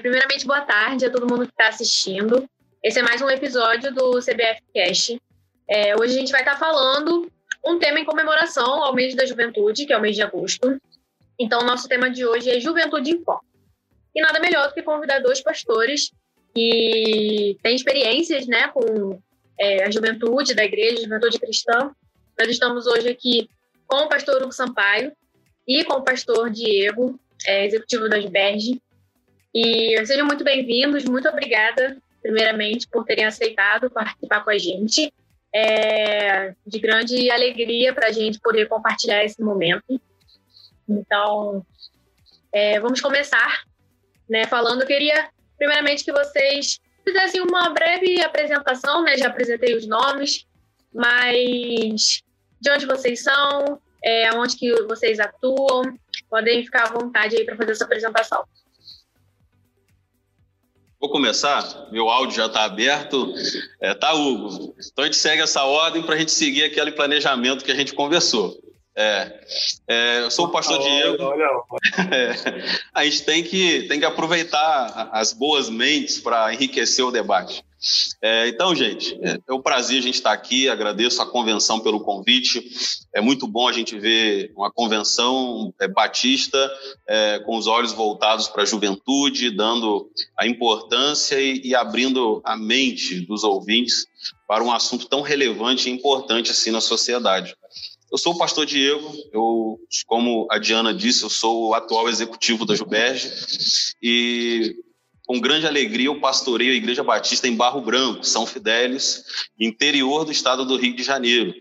Primeiramente, boa tarde a todo mundo que está assistindo. Esse é mais um episódio do CBF Cast. É, hoje a gente vai estar tá falando um tema em comemoração ao mês da juventude, que é o mês de agosto. Então, nosso tema de hoje é Juventude em Foco. E nada melhor do que convidar dois pastores que têm experiências né, com é, a juventude da igreja, juventude cristã. Nós estamos hoje aqui com o pastor Hugo Sampaio e com o pastor Diego, é, executivo da Asberge. E sejam muito bem-vindos, muito obrigada, primeiramente, por terem aceitado participar com a gente. É de grande alegria para a gente poder compartilhar esse momento. Então, é, vamos começar né, falando. Eu queria, primeiramente, que vocês fizessem uma breve apresentação, né? Já apresentei os nomes, mas de onde vocês são, é, onde que vocês atuam, podem ficar à vontade aí para fazer essa apresentação. Vou começar, meu áudio já está aberto. É, tá, Hugo? Então a gente segue essa ordem para a gente seguir aquele planejamento que a gente conversou. É, é, eu sou o pastor Diego. Olha, olha. É, a gente tem que, tem que aproveitar as boas mentes para enriquecer o debate. É, então, gente, é, é um prazer a gente estar aqui. Agradeço a convenção pelo convite. É muito bom a gente ver uma convenção é, batista é, com os olhos voltados para a juventude, dando a importância e, e abrindo a mente dos ouvintes para um assunto tão relevante e importante assim na sociedade. Eu sou o pastor Diego, eu, como a Diana disse, eu sou o atual executivo da Juberge e com grande alegria eu pastoreio a Igreja Batista em Barro Branco, São Fidélis, interior do estado do Rio de Janeiro.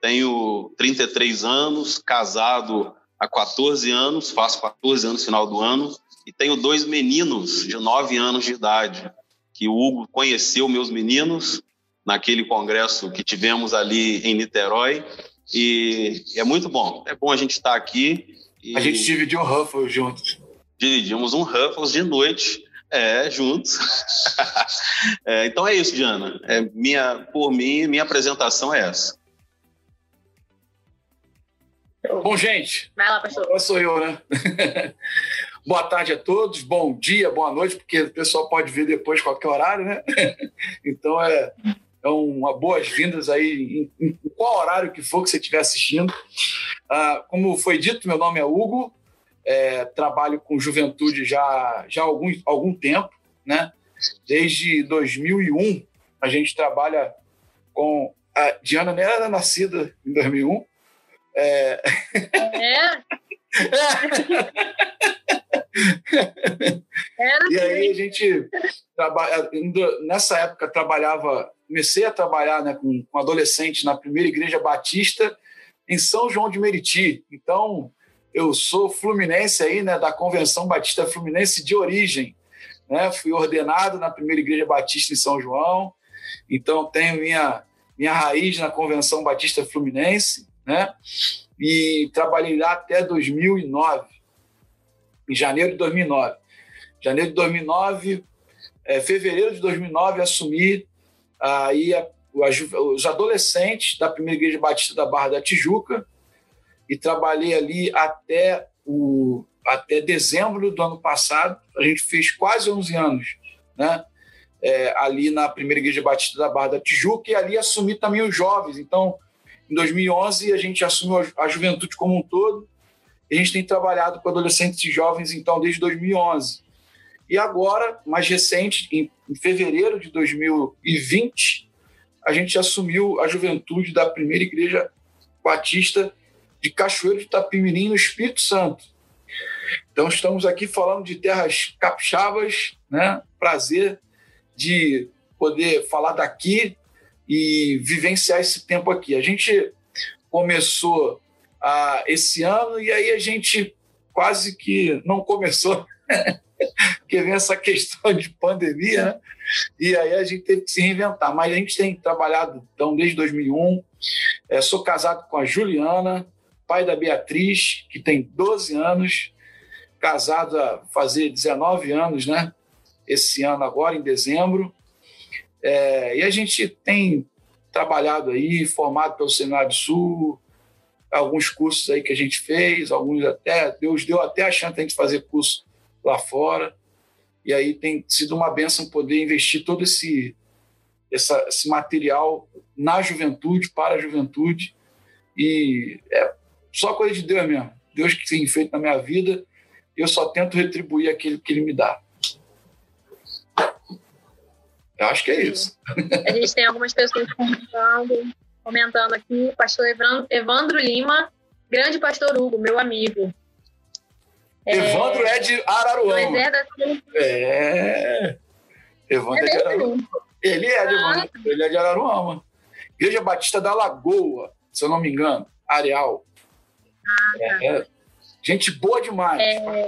Tenho 33 anos, casado há 14 anos, faço 14 anos no final do ano, e tenho dois meninos de 9 anos de idade, que o Hugo conheceu meus meninos naquele congresso que tivemos ali em Niterói, e é muito bom. É bom a gente estar aqui. E... A gente dividiu um Ruffles juntos. Dividimos um Ruffles de noite, é, juntos. é, então é isso, Diana. É, minha, por mim, minha apresentação é essa. Bom, gente. Vai lá, pastor. Agora sou eu, né? Boa tarde a todos, bom dia, boa noite, porque o pessoal pode ver depois qualquer horário, né? então é então, uma boas-vindas aí, em, em, qual horário que for que você estiver assistindo. Ah, como foi dito, meu nome é Hugo, é, trabalho com juventude já, já há algum, algum tempo, né? Desde 2001 a gente trabalha com... A Diana nem era nascida em 2001. É... é? e aí a gente trabalha, nessa época trabalhava comecei a trabalhar né, com, com adolescentes na primeira igreja batista em São João de Meriti. Então, eu sou fluminense aí, né, da Convenção Batista Fluminense de origem. Né? Fui ordenado na primeira igreja batista em São João. Então, tenho minha, minha raiz na Convenção Batista Fluminense, né? E trabalhei lá até 2009, em janeiro de 2009. Janeiro de 2009, é, fevereiro de 2009, assumi aí a, os adolescentes da primeira igreja batista da Barra da Tijuca e trabalhei ali até o até dezembro do ano passado. A gente fez quase 11 anos, né? É, ali na primeira igreja batista da Barra da Tijuca e ali assumi também os jovens. Então, em 2011 a gente assumiu a juventude como um todo. A gente tem trabalhado com adolescentes e jovens então desde 2011. E agora, mais recente, em, em fevereiro de 2020, a gente assumiu a juventude da primeira igreja batista de Cachoeiro de Itapimirim, no Espírito Santo. Então, estamos aqui falando de terras capixabas, né? Prazer de poder falar daqui e vivenciar esse tempo aqui. A gente começou ah, esse ano e aí a gente quase que não começou porque vem essa questão de pandemia, né? E aí a gente teve que se reinventar. Mas a gente tem trabalhado, então, desde 2001. É, sou casado com a Juliana, pai da Beatriz, que tem 12 anos, casado há fazer 19 anos, né? Esse ano agora, em dezembro. É, e a gente tem trabalhado aí, formado pelo Seminário do Sul, alguns cursos aí que a gente fez, alguns até, Deus deu até a chance de a gente fazer curso lá fora. E aí tem sido uma benção poder investir todo esse, essa, esse material na juventude, para a juventude. E é só coisa de Deus mesmo. Deus que tem feito na minha vida, eu só tento retribuir aquilo que Ele me dá. Eu acho que é isso. A gente tem algumas pessoas comentando, comentando aqui. Pastor Evandro Lima, grande pastor Hugo, meu amigo. É... Evandro é de Araruama. É. Evandro é, é de Araruama. Ele é de, ah. ele é de Araruama. Igreja Batista da Lagoa, se eu não me engano. Areal. Ah, tá. é, gente boa demais. É...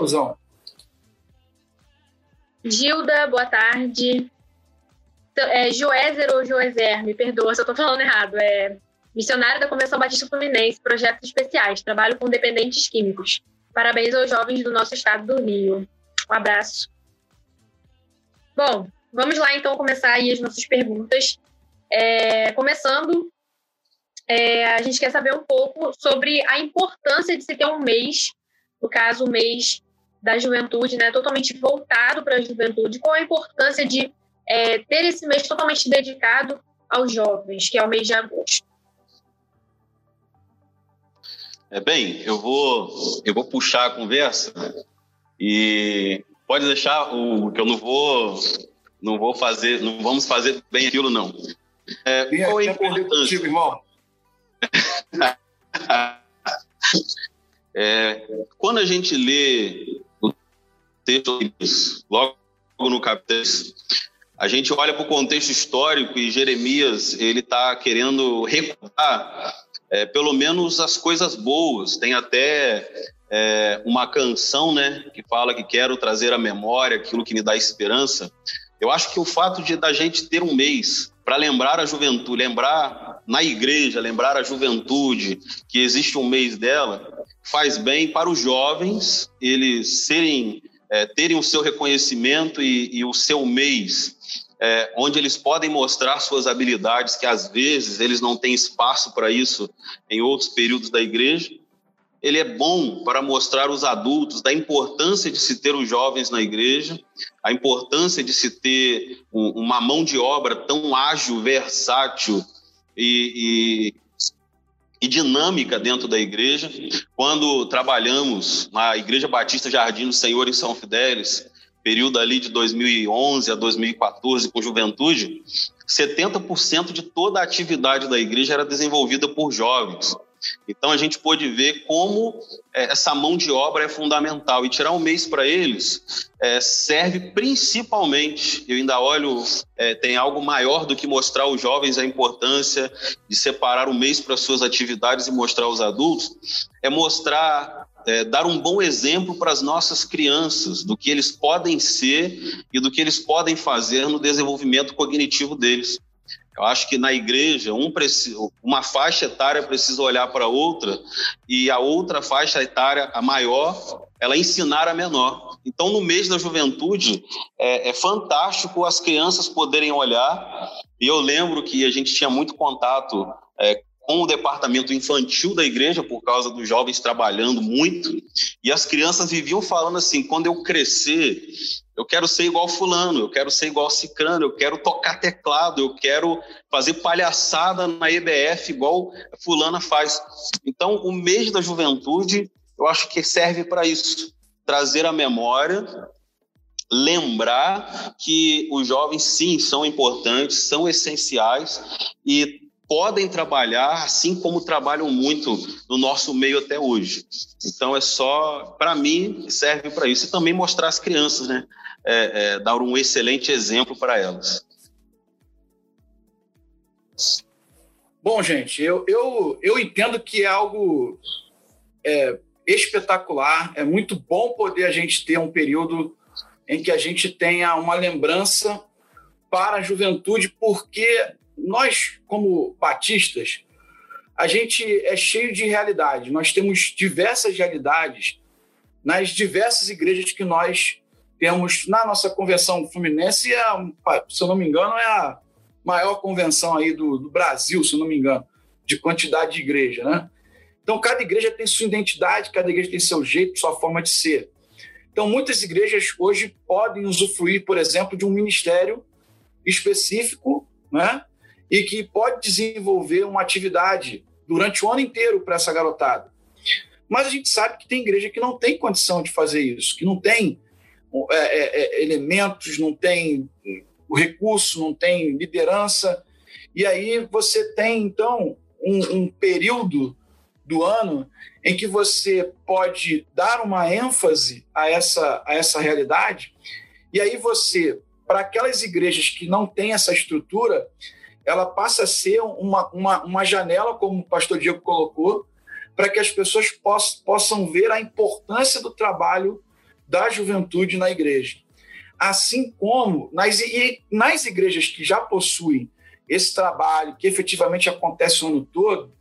Gilda, boa tarde. É, Joézer ou Joézer, me perdoa se eu estou falando errado. É missionário da Convenção Batista Fluminense, projetos especiais, trabalho com dependentes químicos. Parabéns aos jovens do nosso estado do Rio. Um abraço. Bom, vamos lá então começar aí as nossas perguntas. É, começando, é, a gente quer saber um pouco sobre a importância de se ter um mês, no caso, o mês da juventude, né, totalmente voltado para a juventude. Qual a importância de é, ter esse mês totalmente dedicado aos jovens, que é o mês de agosto? É bem, eu vou eu vou puxar a conversa e pode deixar o que eu não vou não vou fazer, não vamos fazer bem aquilo não. É, qual é a importância? irmão. é, quando a gente lê o texto logo no capítulo a gente olha para o contexto histórico e Jeremias ele está querendo recordar é, pelo menos as coisas boas. Tem até é, uma canção né, que fala que quero trazer à memória aquilo que me dá esperança. Eu acho que o fato de da gente ter um mês para lembrar a juventude, lembrar na igreja, lembrar a juventude que existe um mês dela, faz bem para os jovens eles serem é, terem o seu reconhecimento e, e o seu mês é, onde eles podem mostrar suas habilidades, que às vezes eles não têm espaço para isso em outros períodos da igreja. Ele é bom para mostrar os adultos da importância de se ter os jovens na igreja, a importância de se ter um, uma mão de obra tão ágil, versátil e, e e dinâmica dentro da igreja. Quando trabalhamos na Igreja Batista Jardim do Senhor em São Fidélis, período ali de 2011 a 2014 com juventude, 70% de toda a atividade da igreja era desenvolvida por jovens. Então a gente pôde ver como é, essa mão de obra é fundamental e tirar um mês para eles é, serve principalmente. Eu ainda olho, é, tem algo maior do que mostrar aos jovens a importância de separar um mês para suas atividades e mostrar aos adultos, é mostrar é, dar um bom exemplo para as nossas crianças do que eles podem ser e do que eles podem fazer no desenvolvimento cognitivo deles. Eu acho que na igreja um uma faixa etária precisa olhar para outra e a outra faixa etária, a maior, ela ensinar a menor. Então, no mês da juventude, é, é fantástico as crianças poderem olhar. E eu lembro que a gente tinha muito contato é, com o departamento infantil da igreja, por causa dos jovens trabalhando muito, e as crianças viviam falando assim: quando eu crescer, eu quero ser igual Fulano, eu quero ser igual Cicrano, eu quero tocar teclado, eu quero fazer palhaçada na EBF igual Fulana faz. Então, o mês da juventude, eu acho que serve para isso trazer a memória lembrar que os jovens sim são importantes, são essenciais e podem trabalhar assim como trabalham muito no nosso meio até hoje. Então é só, para mim, serve para isso e também mostrar às crianças, né? É, é, dar um excelente exemplo para elas. Bom, gente, eu, eu, eu entendo que é algo é, espetacular, é muito bom poder a gente ter um período em que a gente tenha uma lembrança para a juventude, porque nós, como batistas, a gente é cheio de realidade. Nós temos diversas realidades nas diversas igrejas que nós temos na nossa convenção fluminense. É, se eu não me engano, é a maior convenção aí do, do Brasil, se eu não me engano, de quantidade de igreja, né? Então, cada igreja tem sua identidade, cada igreja tem seu jeito, sua forma de ser. Então, muitas igrejas hoje podem usufruir, por exemplo, de um ministério específico, né? E que pode desenvolver uma atividade durante o ano inteiro para essa garotada. Mas a gente sabe que tem igreja que não tem condição de fazer isso, que não tem é, é, é elementos, não tem recurso, não tem liderança. E aí você tem, então, um, um período do ano em que você pode dar uma ênfase a essa, a essa realidade, e aí você, para aquelas igrejas que não têm essa estrutura, ela passa a ser uma, uma, uma janela, como o pastor Diego colocou, para que as pessoas poss, possam ver a importância do trabalho da juventude na igreja. Assim como nas, nas igrejas que já possuem esse trabalho, que efetivamente acontece o ano todo,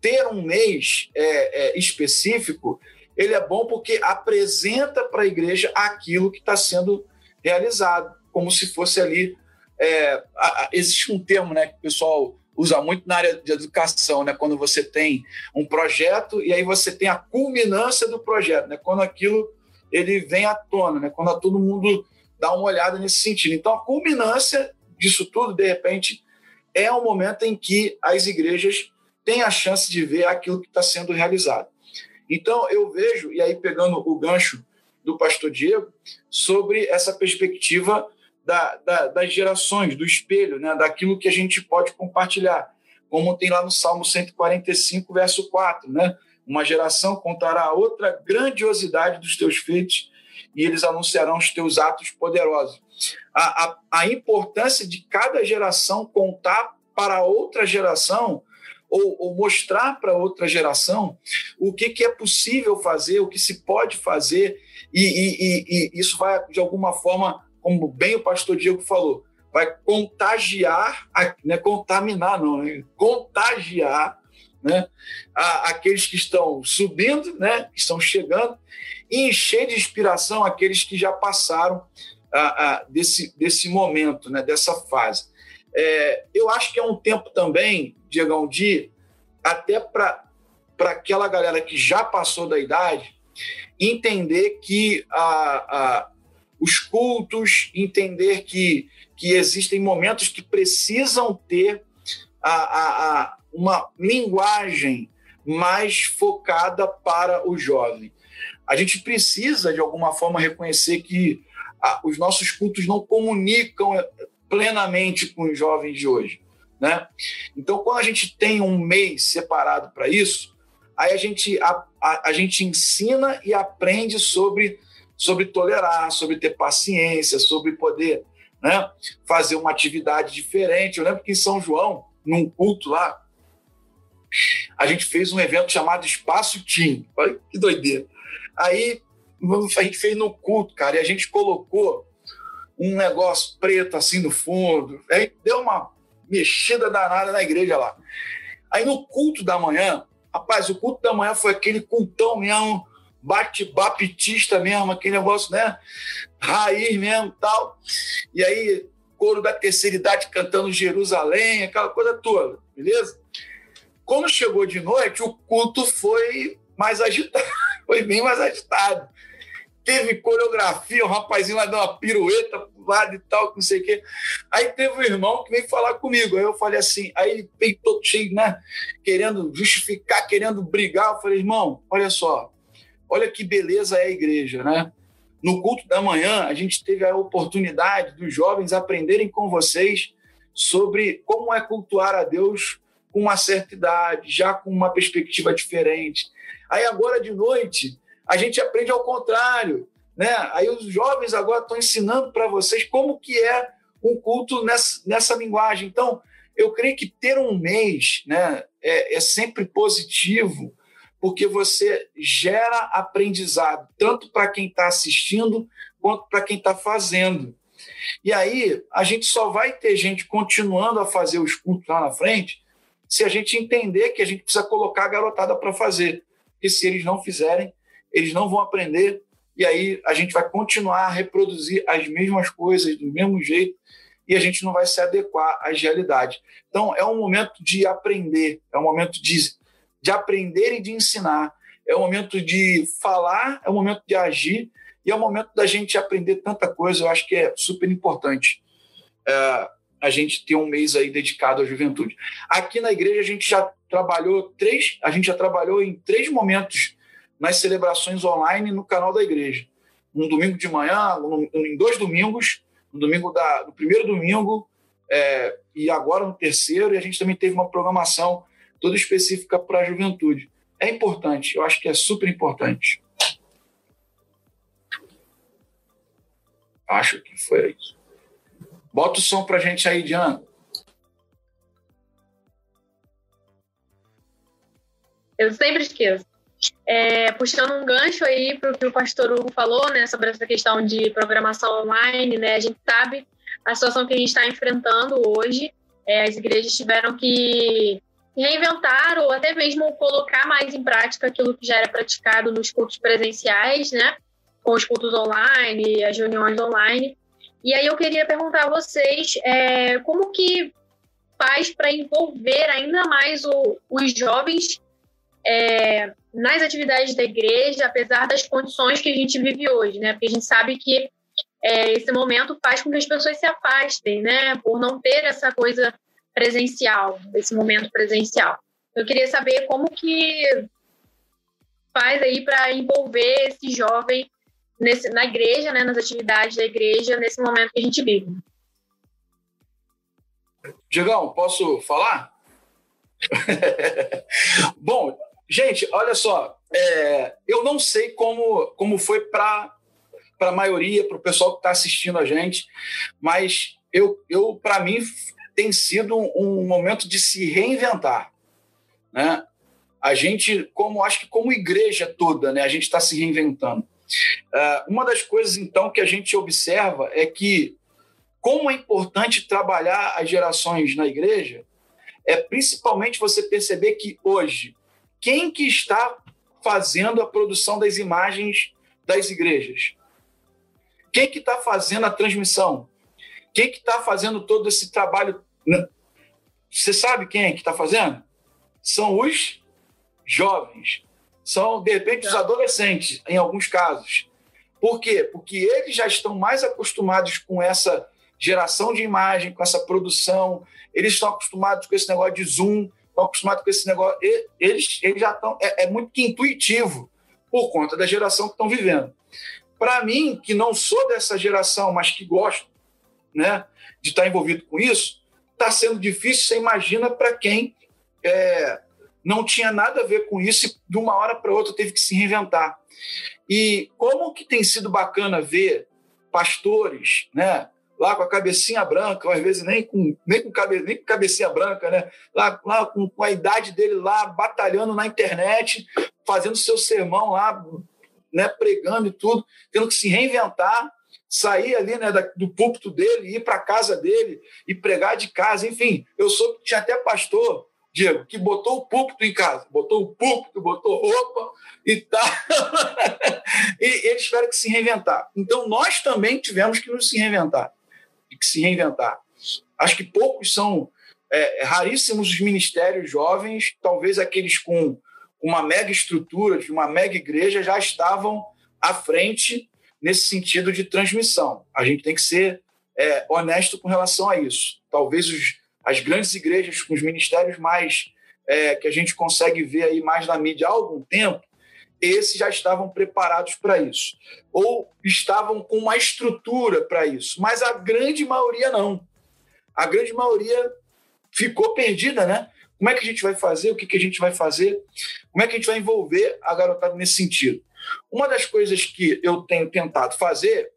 ter um mês é, é, específico, ele é bom porque apresenta para a igreja aquilo que está sendo realizado, como se fosse ali. É, a, a, existe um termo né, que o pessoal usa muito na área de educação, né, quando você tem um projeto e aí você tem a culminância do projeto, né, quando aquilo ele vem à tona, né, quando todo mundo dá uma olhada nesse sentido. Então, a culminância disso tudo, de repente, é o momento em que as igrejas têm a chance de ver aquilo que está sendo realizado. Então, eu vejo, e aí pegando o gancho do pastor Diego, sobre essa perspectiva da, da, das gerações, do espelho, né, daquilo que a gente pode compartilhar, como tem lá no Salmo 145, verso 4, né? Uma geração contará a outra grandiosidade dos teus feitos e eles anunciarão os teus atos poderosos. A, a, a importância de cada geração contar para outra geração ou, ou mostrar para outra geração o que, que é possível fazer, o que se pode fazer, e, e, e, e isso vai, de alguma forma, como bem o pastor Diego falou, vai contagiar, né, contaminar, não, né, contagiar né, a, aqueles que estão subindo, né, que estão chegando, e encher de inspiração aqueles que já passaram a, a, desse, desse momento, né, dessa fase. É, eu acho que é um tempo também, Diegão, de até para aquela galera que já passou da idade entender que a, a, os cultos, entender que, que existem momentos que precisam ter a, a, a uma linguagem mais focada para o jovem. A gente precisa, de alguma forma, reconhecer que os nossos cultos não comunicam plenamente com os jovens de hoje. Né? Então, quando a gente tem um mês separado para isso, aí a gente, a, a, a, gente ensina e aprende sobre, sobre tolerar, sobre ter paciência, sobre poder né, fazer uma atividade diferente. Eu lembro que em São João, num culto lá, a gente fez um evento chamado Espaço Team. Olha que doideira. Aí a gente fez no culto, cara, e a gente colocou um negócio preto assim no fundo. Aí deu uma mexida danada na igreja lá. Aí no culto da manhã, rapaz, o culto da manhã foi aquele cultão mesmo, bate-baptista mesmo, aquele negócio, né? Raiz mesmo tal. E aí, coro da terceira idade cantando Jerusalém, aquela coisa toda, beleza? Quando chegou de noite, o culto foi mais agitado foi bem mais agitado. Teve coreografia, o rapazinho lá deu uma pirueta pro lado e tal, não sei o quê. Aí teve um irmão que veio falar comigo. Aí eu falei assim, aí ele veio todo cheio, né? Querendo justificar, querendo brigar. Eu falei, irmão, olha só, olha que beleza é a igreja, né? No culto da manhã, a gente teve a oportunidade dos jovens aprenderem com vocês sobre como é cultuar a Deus com uma certa idade, já com uma perspectiva diferente. Aí agora de noite a gente aprende ao contrário, né? Aí os jovens agora estão ensinando para vocês como que é um culto nessa, nessa linguagem. Então, eu creio que ter um mês, né, é, é sempre positivo, porque você gera aprendizado tanto para quem está assistindo quanto para quem está fazendo. E aí a gente só vai ter gente continuando a fazer os cultos lá na frente se a gente entender que a gente precisa colocar a garotada para fazer porque se eles não fizerem, eles não vão aprender, e aí a gente vai continuar a reproduzir as mesmas coisas do mesmo jeito, e a gente não vai se adequar às realidades. Então, é um momento de aprender, é um momento de, de aprender e de ensinar, é um momento de falar, é um momento de agir, E é o momento da gente aprender tanta coisa, eu acho que é super importante é, a gente ter um mês aí dedicado à juventude. Aqui na igreja a gente já trabalhou três, a gente já trabalhou em três momentos nas celebrações online no canal da igreja. Um domingo de manhã, um, em dois domingos, no domingo da, no primeiro domingo é, e agora no terceiro, e a gente também teve uma programação toda específica para a juventude. É importante, eu acho que é super importante. Acho que foi isso. Bota o som para a gente aí, Diana. Eu sempre esqueço. É, puxando um gancho aí para o que o pastor Hugo falou, né, sobre essa questão de programação online, né, a gente sabe a situação que a gente está enfrentando hoje. É, as igrejas tiveram que reinventar ou até mesmo colocar mais em prática aquilo que já era praticado nos cultos presenciais, né, com os cultos online, as reuniões online. E aí eu queria perguntar a vocês é, como que faz para envolver ainda mais o, os jovens é, nas atividades da igreja, apesar das condições que a gente vive hoje, né? Porque a gente sabe que é, esse momento faz com que as pessoas se afastem, né? Por não ter essa coisa presencial, esse momento presencial. Eu queria saber como que faz aí para envolver esse jovem nesse, na igreja, né, nas atividades da igreja, nesse momento que a gente vive. Diegão, posso falar? Bom, gente, olha só, é, eu não sei como, como foi para a maioria, para o pessoal que está assistindo a gente, mas eu, eu para mim tem sido um, momento de se reinventar, né? A gente, como acho que como igreja toda, né, a gente está se reinventando. Uh, uma das coisas, então, que a gente observa é que, como é importante trabalhar as gerações na igreja, é principalmente você perceber que hoje, quem que está fazendo a produção das imagens das igrejas? Quem que está fazendo a transmissão? Quem que está fazendo todo esse trabalho? Você sabe quem é que está fazendo? São os jovens são, de repente, os adolescentes, em alguns casos. Por quê? Porque eles já estão mais acostumados com essa geração de imagem, com essa produção, eles estão acostumados com esse negócio de zoom, estão acostumados com esse negócio. Eles, eles já estão. É, é muito intuitivo por conta da geração que estão vivendo. Para mim, que não sou dessa geração, mas que gosto né, de estar envolvido com isso, está sendo difícil. Você imagina para quem é, não tinha nada a ver com isso e de uma hora para outra teve que se reinventar. E como que tem sido bacana ver pastores, né, lá com a cabecinha branca, às vezes nem com, nem com, cabe, nem com cabecinha branca, né, lá, lá com, com a idade dele lá, batalhando na internet, fazendo seu sermão lá, né, pregando e tudo, tendo que se reinventar, sair ali né, do púlpito dele, ir para a casa dele e pregar de casa, enfim. Eu sou tinha até pastor Diego, que botou o púlpito em casa, botou o púlpito, botou roupa e tal. e eles tiveram que se reinventar. Então, nós também tivemos que nos se reinventar. Que se reinventar. Acho que poucos são é, raríssimos os ministérios jovens, talvez aqueles com uma mega estrutura, de uma mega igreja, já estavam à frente nesse sentido de transmissão. A gente tem que ser é, honesto com relação a isso. Talvez os as grandes igrejas com os ministérios mais é, que a gente consegue ver aí mais na mídia há algum tempo, esses já estavam preparados para isso, ou estavam com uma estrutura para isso, mas a grande maioria não. A grande maioria ficou perdida, né? Como é que a gente vai fazer? O que, que a gente vai fazer? Como é que a gente vai envolver a garotada nesse sentido? Uma das coisas que eu tenho tentado fazer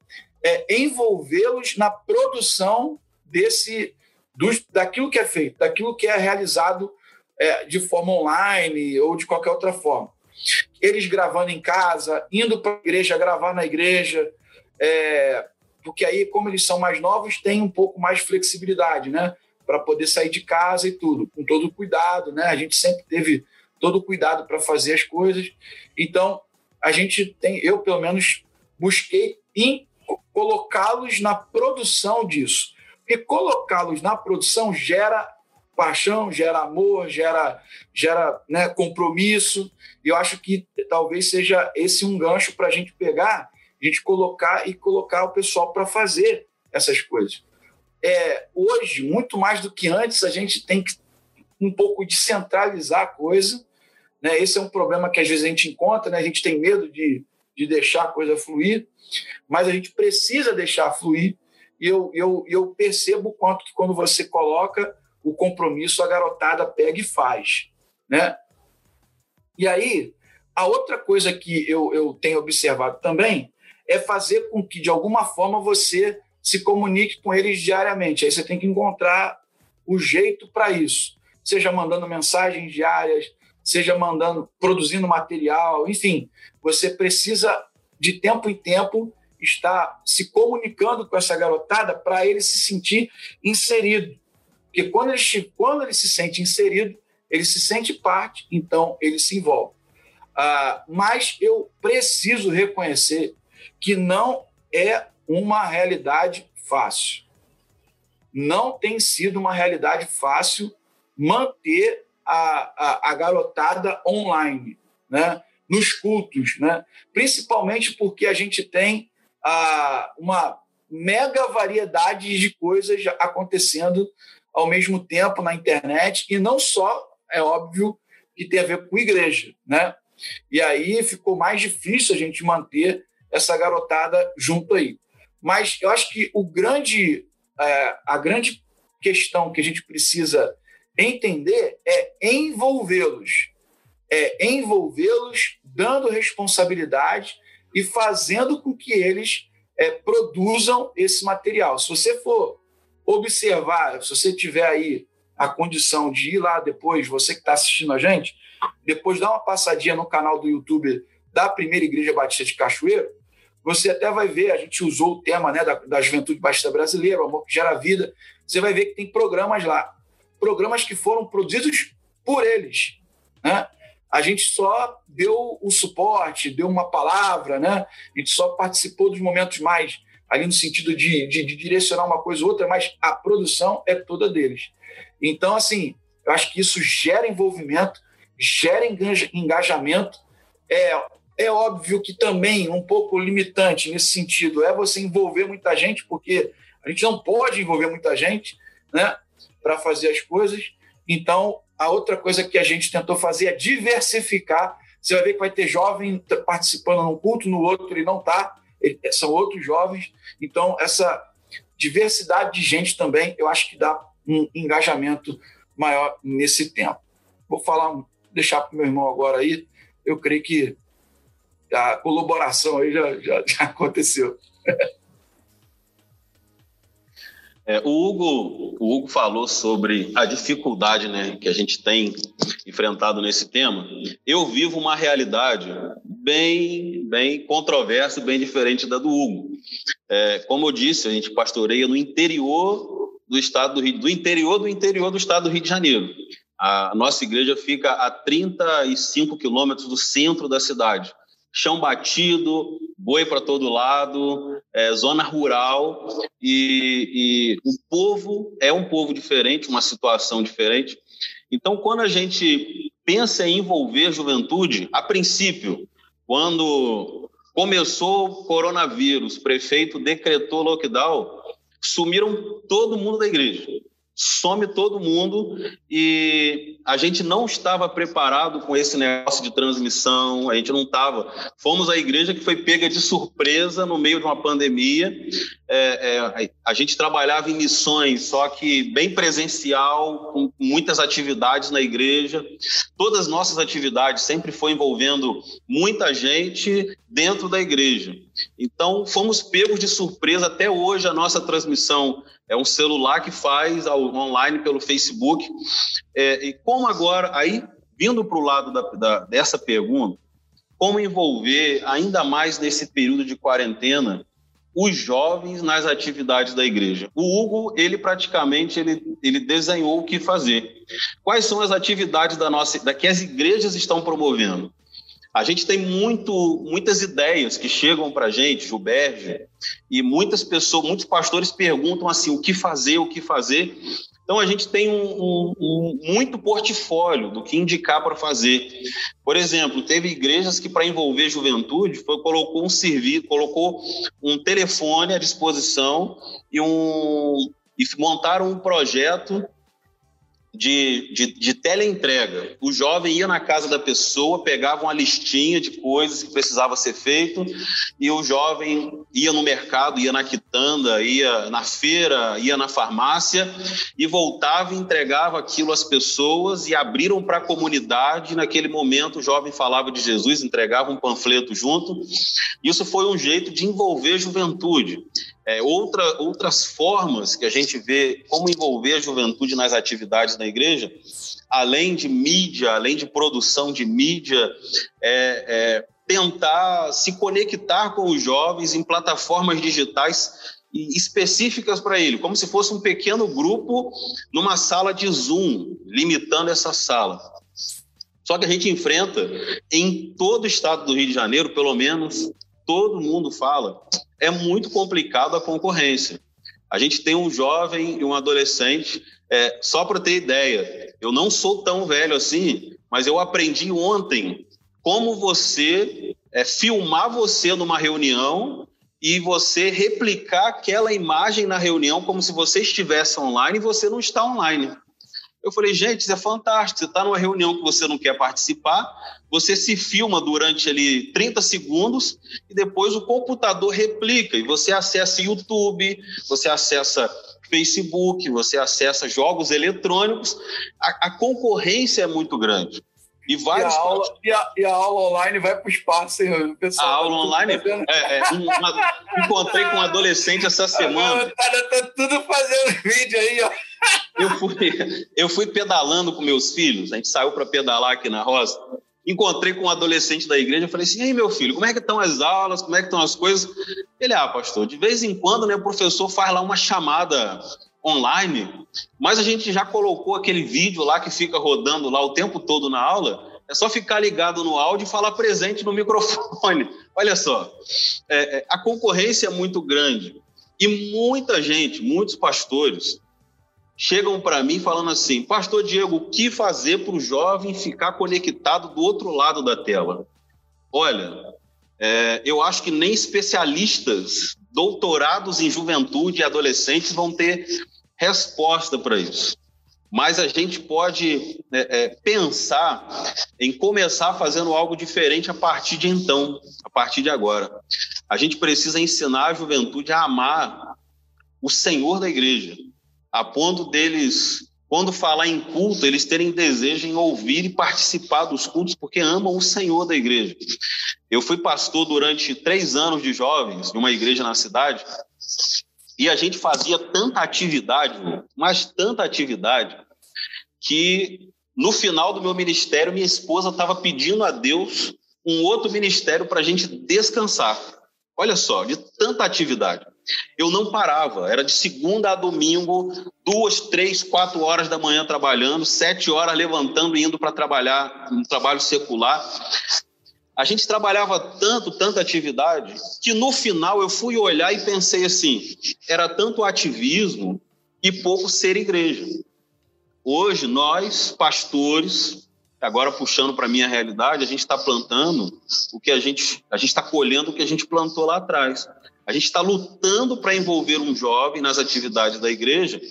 é envolvê-los na produção desse dos, daquilo que é feito, daquilo que é realizado é, de forma online ou de qualquer outra forma. Eles gravando em casa, indo para a igreja, gravar na igreja, é, porque aí, como eles são mais novos, tem um pouco mais flexibilidade, né? Para poder sair de casa e tudo, com todo o cuidado, né? A gente sempre teve todo o cuidado para fazer as coisas. Então, a gente tem, eu pelo menos busquei colocá-los na produção disso. Porque colocá-los na produção gera paixão, gera amor, gera, gera né, compromisso. E eu acho que talvez seja esse um gancho para a gente pegar a gente colocar e colocar o pessoal para fazer essas coisas. É, hoje, muito mais do que antes, a gente tem que um pouco descentralizar a coisa. Né? Esse é um problema que às vezes a gente encontra, né? a gente tem medo de, de deixar a coisa fluir, mas a gente precisa deixar fluir. E eu, eu, eu percebo o quanto que quando você coloca o compromisso, a garotada pega e faz. Né? E aí, a outra coisa que eu, eu tenho observado também é fazer com que, de alguma forma, você se comunique com eles diariamente. Aí você tem que encontrar o jeito para isso, seja mandando mensagens diárias, seja mandando, produzindo material, enfim, você precisa de tempo em tempo estar se comunicando com essa garotada para ele se sentir inserido. Porque quando ele, quando ele se sente inserido, ele se sente parte, então ele se envolve. Ah, mas eu preciso reconhecer que não é uma realidade fácil. Não tem sido uma realidade fácil manter a, a, a garotada online, né? nos cultos, né? principalmente porque a gente tem ah, uma mega variedade de coisas acontecendo ao mesmo tempo na internet, e não só, é óbvio, que tem a ver com igreja. Né? E aí ficou mais difícil a gente manter essa garotada junto aí. Mas eu acho que o grande, é, a grande questão que a gente precisa entender é envolvê-los. É envolvê-los, dando responsabilidade e fazendo com que eles é, produzam esse material. Se você for observar, se você tiver aí a condição de ir lá depois, você que está assistindo a gente, depois dá uma passadinha no canal do YouTube da Primeira Igreja Batista de Cachoeiro, você até vai ver, a gente usou o tema né, da, da Juventude Batista Brasileira, o Amor que Gera Vida, você vai ver que tem programas lá, programas que foram produzidos por eles. Né? A gente só deu o suporte, deu uma palavra, né? a gente só participou dos momentos mais ali no sentido de, de, de direcionar uma coisa ou outra, mas a produção é toda deles. Então, assim, eu acho que isso gera envolvimento, gera engajamento. É, é óbvio que também um pouco limitante nesse sentido é você envolver muita gente, porque a gente não pode envolver muita gente né, para fazer as coisas. Então, a outra coisa que a gente tentou fazer é diversificar. Você vai ver que vai ter jovem participando num culto, no outro ele não está, são outros jovens. Então, essa diversidade de gente também, eu acho que dá um engajamento maior nesse tempo. Vou falar, deixar para o meu irmão agora aí. Eu creio que a colaboração aí já, já, já aconteceu. É, o, Hugo, o Hugo falou sobre a dificuldade né, que a gente tem enfrentado nesse tema. Eu vivo uma realidade bem, bem controversa, bem diferente da do Hugo. É, como eu disse, a gente pastoreia no interior do estado do Rio, do interior do interior do estado do Rio de Janeiro. A nossa igreja fica a 35 quilômetros do centro da cidade. Chão batido, boi para todo lado, é, zona rural, e, e o povo é um povo diferente, uma situação diferente. Então, quando a gente pensa em envolver juventude, a princípio, quando começou o coronavírus, o prefeito decretou lockdown, sumiram todo mundo da igreja some todo mundo e a gente não estava preparado com esse negócio de transmissão, a gente não estava. Fomos à igreja que foi pega de surpresa no meio de uma pandemia. É, é, a gente trabalhava em missões, só que bem presencial, com muitas atividades na igreja. Todas as nossas atividades sempre foi envolvendo muita gente dentro da igreja. Então, fomos pegos de surpresa. Até hoje, a nossa transmissão é um celular que faz online pelo Facebook. É, e como agora, aí, vindo para o lado da, da, dessa pergunta, como envolver ainda mais nesse período de quarentena os jovens nas atividades da igreja. O Hugo, ele praticamente ele, ele desenhou o que fazer. Quais são as atividades da nossa, da que as igrejas estão promovendo? A gente tem muito, muitas ideias que chegam para a gente, Gilberto, e muitas pessoas, muitos pastores perguntam assim, o que fazer, o que fazer. Então a gente tem um, um, um muito portfólio do que indicar para fazer. Por exemplo, teve igrejas que para envolver juventude foi, colocou um serviço, colocou um telefone à disposição e um e montaram um projeto de, de, de teleentrega. O jovem ia na casa da pessoa, pegava uma listinha de coisas que precisava ser feito, e o jovem ia no mercado, ia na quitanda, ia na feira, ia na farmácia, e voltava e entregava aquilo às pessoas, e abriram para a comunidade. Naquele momento, o jovem falava de Jesus, entregava um panfleto junto. Isso foi um jeito de envolver a juventude. É, outra, outras formas que a gente vê como envolver a juventude nas atividades da igreja, além de mídia, além de produção de mídia, é, é tentar se conectar com os jovens em plataformas digitais específicas para ele, como se fosse um pequeno grupo numa sala de Zoom, limitando essa sala. Só que a gente enfrenta em todo o estado do Rio de Janeiro, pelo menos, todo mundo fala é muito complicado a concorrência. A gente tem um jovem e um adolescente, é, só para ter ideia, eu não sou tão velho assim, mas eu aprendi ontem como você é, filmar você numa reunião e você replicar aquela imagem na reunião como se você estivesse online e você não está online. Eu falei, gente, isso é fantástico. Você está numa reunião que você não quer participar, você se filma durante ali 30 segundos e depois o computador replica e você acessa YouTube, você acessa Facebook, você acessa jogos eletrônicos. A, a concorrência é muito grande. E, vários... e, a aula, e, a, e a aula online vai para o espaço, hein, pessoal. A aula online. É, é, uma, encontrei com um adolescente essa semana. Tá, tá tudo fazendo vídeo aí, ó. Eu fui, eu fui pedalando com meus filhos, a gente saiu para pedalar aqui na roça. Encontrei com um adolescente da igreja, falei assim: "Ei, meu filho, como é que estão as aulas? Como é que estão as coisas?" Ele: "Ah, pastor, de vez em quando, né, o professor faz lá uma chamada online, mas a gente já colocou aquele vídeo lá que fica rodando lá o tempo todo na aula. É só ficar ligado no áudio e falar presente no microfone. Olha só, é, é, a concorrência é muito grande e muita gente, muitos pastores, chegam para mim falando assim: Pastor Diego, o que fazer para o jovem ficar conectado do outro lado da tela? Olha, é, eu acho que nem especialistas doutorados em juventude e adolescentes vão ter resposta para isso. Mas a gente pode é, é, pensar em começar fazendo algo diferente a partir de então, a partir de agora. A gente precisa ensinar a juventude a amar o Senhor da igreja, a ponto deles, quando falar em culto, eles terem desejo em ouvir e participar dos cultos, porque amam o Senhor da igreja. Eu fui pastor durante três anos de jovens, numa igreja na cidade, e a gente fazia tanta atividade, mas tanta atividade, que no final do meu ministério, minha esposa estava pedindo a Deus um outro ministério para a gente descansar. Olha só, de tanta atividade. Eu não parava, era de segunda a domingo, duas, três, quatro horas da manhã trabalhando, sete horas levantando e indo para trabalhar no trabalho secular. A gente trabalhava tanto, tanta atividade, que no final eu fui olhar e pensei assim: era tanto ativismo e pouco ser igreja. Hoje, nós, pastores, agora puxando para a minha realidade, a gente está plantando o que a gente, a gente está colhendo o que a gente plantou lá atrás. A gente está lutando para envolver um jovem nas atividades da igreja,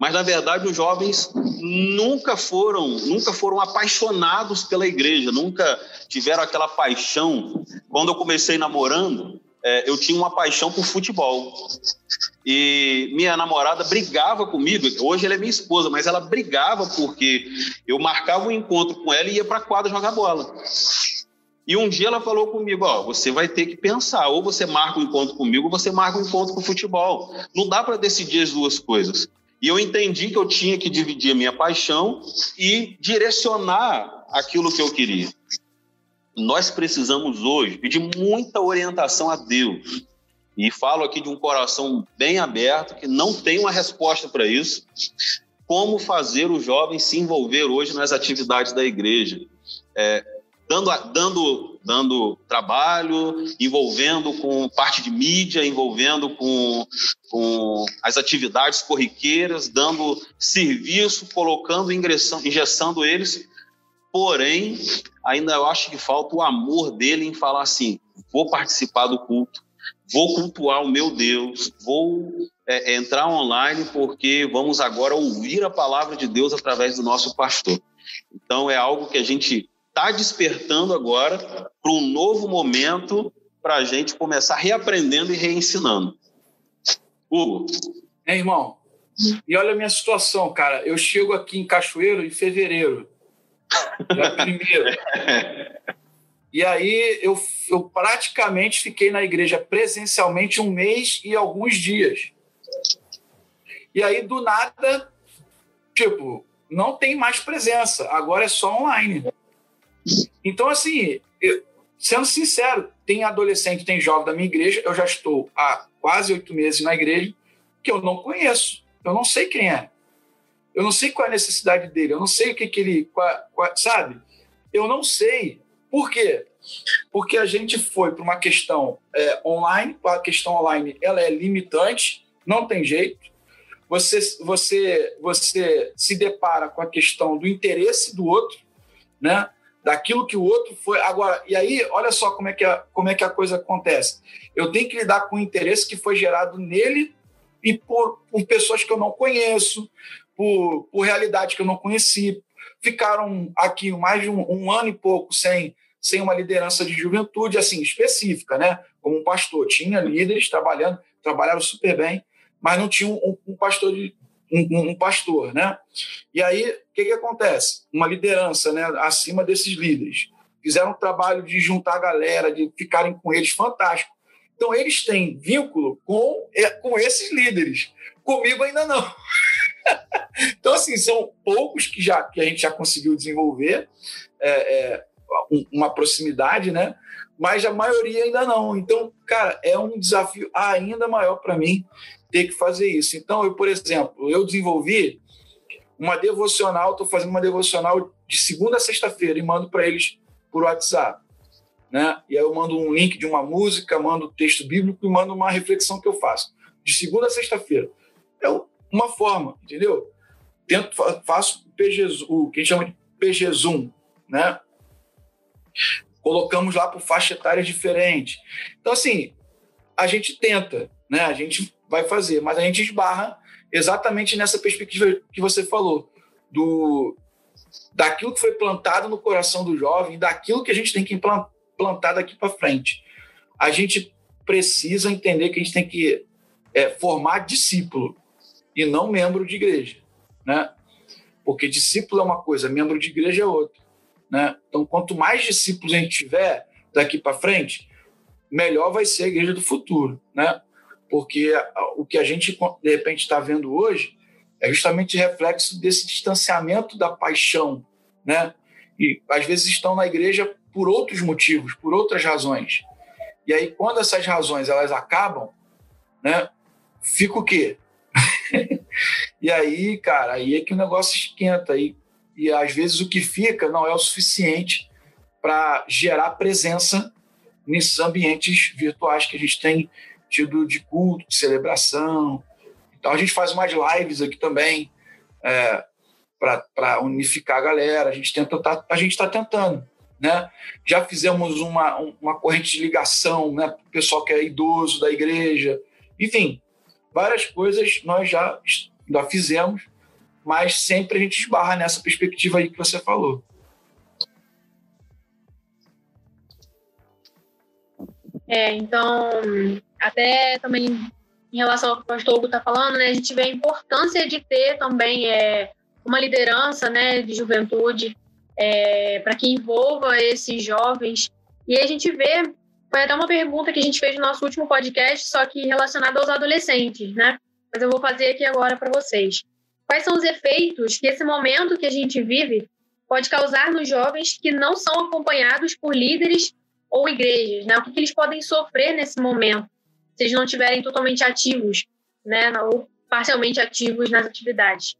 mas na verdade os jovens nunca foram, nunca foram apaixonados pela igreja, nunca tiveram aquela paixão. Quando eu comecei namorando, é, eu tinha uma paixão por futebol. E minha namorada brigava comigo. Hoje ela é minha esposa, mas ela brigava porque eu marcava um encontro com ela e ia para quadra jogar bola. E um dia ela falou comigo: Ó, você vai ter que pensar, ou você marca um encontro comigo, ou você marca um encontro com o futebol. Não dá para decidir as duas coisas. E eu entendi que eu tinha que dividir a minha paixão e direcionar aquilo que eu queria. Nós precisamos hoje pedir muita orientação a Deus. E falo aqui de um coração bem aberto, que não tem uma resposta para isso. Como fazer o jovem se envolver hoje nas atividades da igreja? É, dando, dando dando trabalho, envolvendo com parte de mídia, envolvendo com, com as atividades corriqueiras, dando serviço, colocando, ingressando, injeçando eles. Porém, ainda eu acho que falta o amor dele em falar assim: vou participar do culto, vou cultuar o meu Deus, vou é, entrar online porque vamos agora ouvir a palavra de Deus através do nosso pastor. Então é algo que a gente está despertando agora para um novo momento para a gente começar reaprendendo e reensinando. Hugo. É, irmão. E olha a minha situação, cara. Eu chego aqui em Cachoeiro em fevereiro. Dia primeiro. E aí eu, eu praticamente fiquei na igreja presencialmente um mês e alguns dias. E aí, do nada, tipo, não tem mais presença, agora é só online. Então, assim, eu, sendo sincero, tem adolescente, tem jovem da minha igreja, eu já estou há quase oito meses na igreja, que eu não conheço, eu não sei quem é. Eu não sei qual é a necessidade dele, eu não sei o que, que ele. Qual, qual, sabe? Eu não sei. Por quê? Porque a gente foi para uma questão é, online, a questão online ela é limitante, não tem jeito. Você, você, você se depara com a questão do interesse do outro, né? Daquilo que o outro foi. Agora, e aí, olha só como é que a, como é que a coisa acontece. Eu tenho que lidar com o interesse que foi gerado nele e por, por pessoas que eu não conheço, por, por realidade que eu não conheci. Ficaram aqui mais de um, um ano e pouco sem, sem uma liderança de juventude assim específica, né? Como um pastor. Tinha líderes trabalhando, trabalharam super bem, mas não tinha um, um pastor de, um, um, pastor, né? E aí, o que, que acontece? Uma liderança, né, acima desses líderes. Fizeram um trabalho de juntar a galera, de ficarem com eles, fantástico. Então, eles têm vínculo com, é, com esses líderes. Comigo ainda não. então, assim, são poucos que, já, que a gente já conseguiu desenvolver é, é, uma proximidade, né? Mas a maioria ainda não. Então, cara, é um desafio ainda maior para mim ter que fazer isso. Então, eu, por exemplo, eu desenvolvi uma devocional, estou fazendo uma devocional de segunda a sexta-feira e mando para eles por WhatsApp. Né? E aí eu mando um link de uma música, mando um texto bíblico e mando uma reflexão que eu faço. De segunda a sexta-feira. É uma forma, entendeu? Tento, faço PG, o que a gente chama de PG Zoom, né? Colocamos lá por faixa etária diferente. Então, assim, a gente tenta, né? A gente vai fazer, mas a gente esbarra exatamente nessa perspectiva que você falou, do daquilo que foi plantado no coração do jovem, daquilo que a gente tem que plantar daqui para frente. A gente precisa entender que a gente tem que é, formar discípulo e não membro de igreja, né? Porque discípulo é uma coisa, membro de igreja é outra, né? Então, quanto mais discípulos a gente tiver daqui para frente, melhor vai ser a igreja do futuro, né? Porque o que a gente, de repente, está vendo hoje é justamente reflexo desse distanciamento da paixão, né? E às vezes estão na igreja por outros motivos, por outras razões. E aí, quando essas razões elas acabam, né? Fica o quê? e aí, cara, aí é que o negócio esquenta. E, e às vezes o que fica não é o suficiente para gerar presença nesses ambientes virtuais que a gente tem tido de culto, de celebração. Então a gente faz umas lives aqui também é, para unificar a galera. A gente tenta, tá, a gente está tentando, né? Já fizemos uma, uma corrente de ligação, né? O pessoal que é idoso da igreja, enfim, várias coisas nós já já fizemos, mas sempre a gente esbarra nessa perspectiva aí que você falou. É, então, até também em relação ao que o pastor Hugo está falando, né, a gente vê a importância de ter também é, uma liderança né, de juventude é, para que envolva esses jovens. E a gente vê, foi até uma pergunta que a gente fez no nosso último podcast, só que relacionada aos adolescentes, né? Mas eu vou fazer aqui agora para vocês. Quais são os efeitos que esse momento que a gente vive pode causar nos jovens que não são acompanhados por líderes ou igrejas, né? O que, que eles podem sofrer nesse momento, se eles não estiverem totalmente ativos, né? Ou parcialmente ativos nas atividades.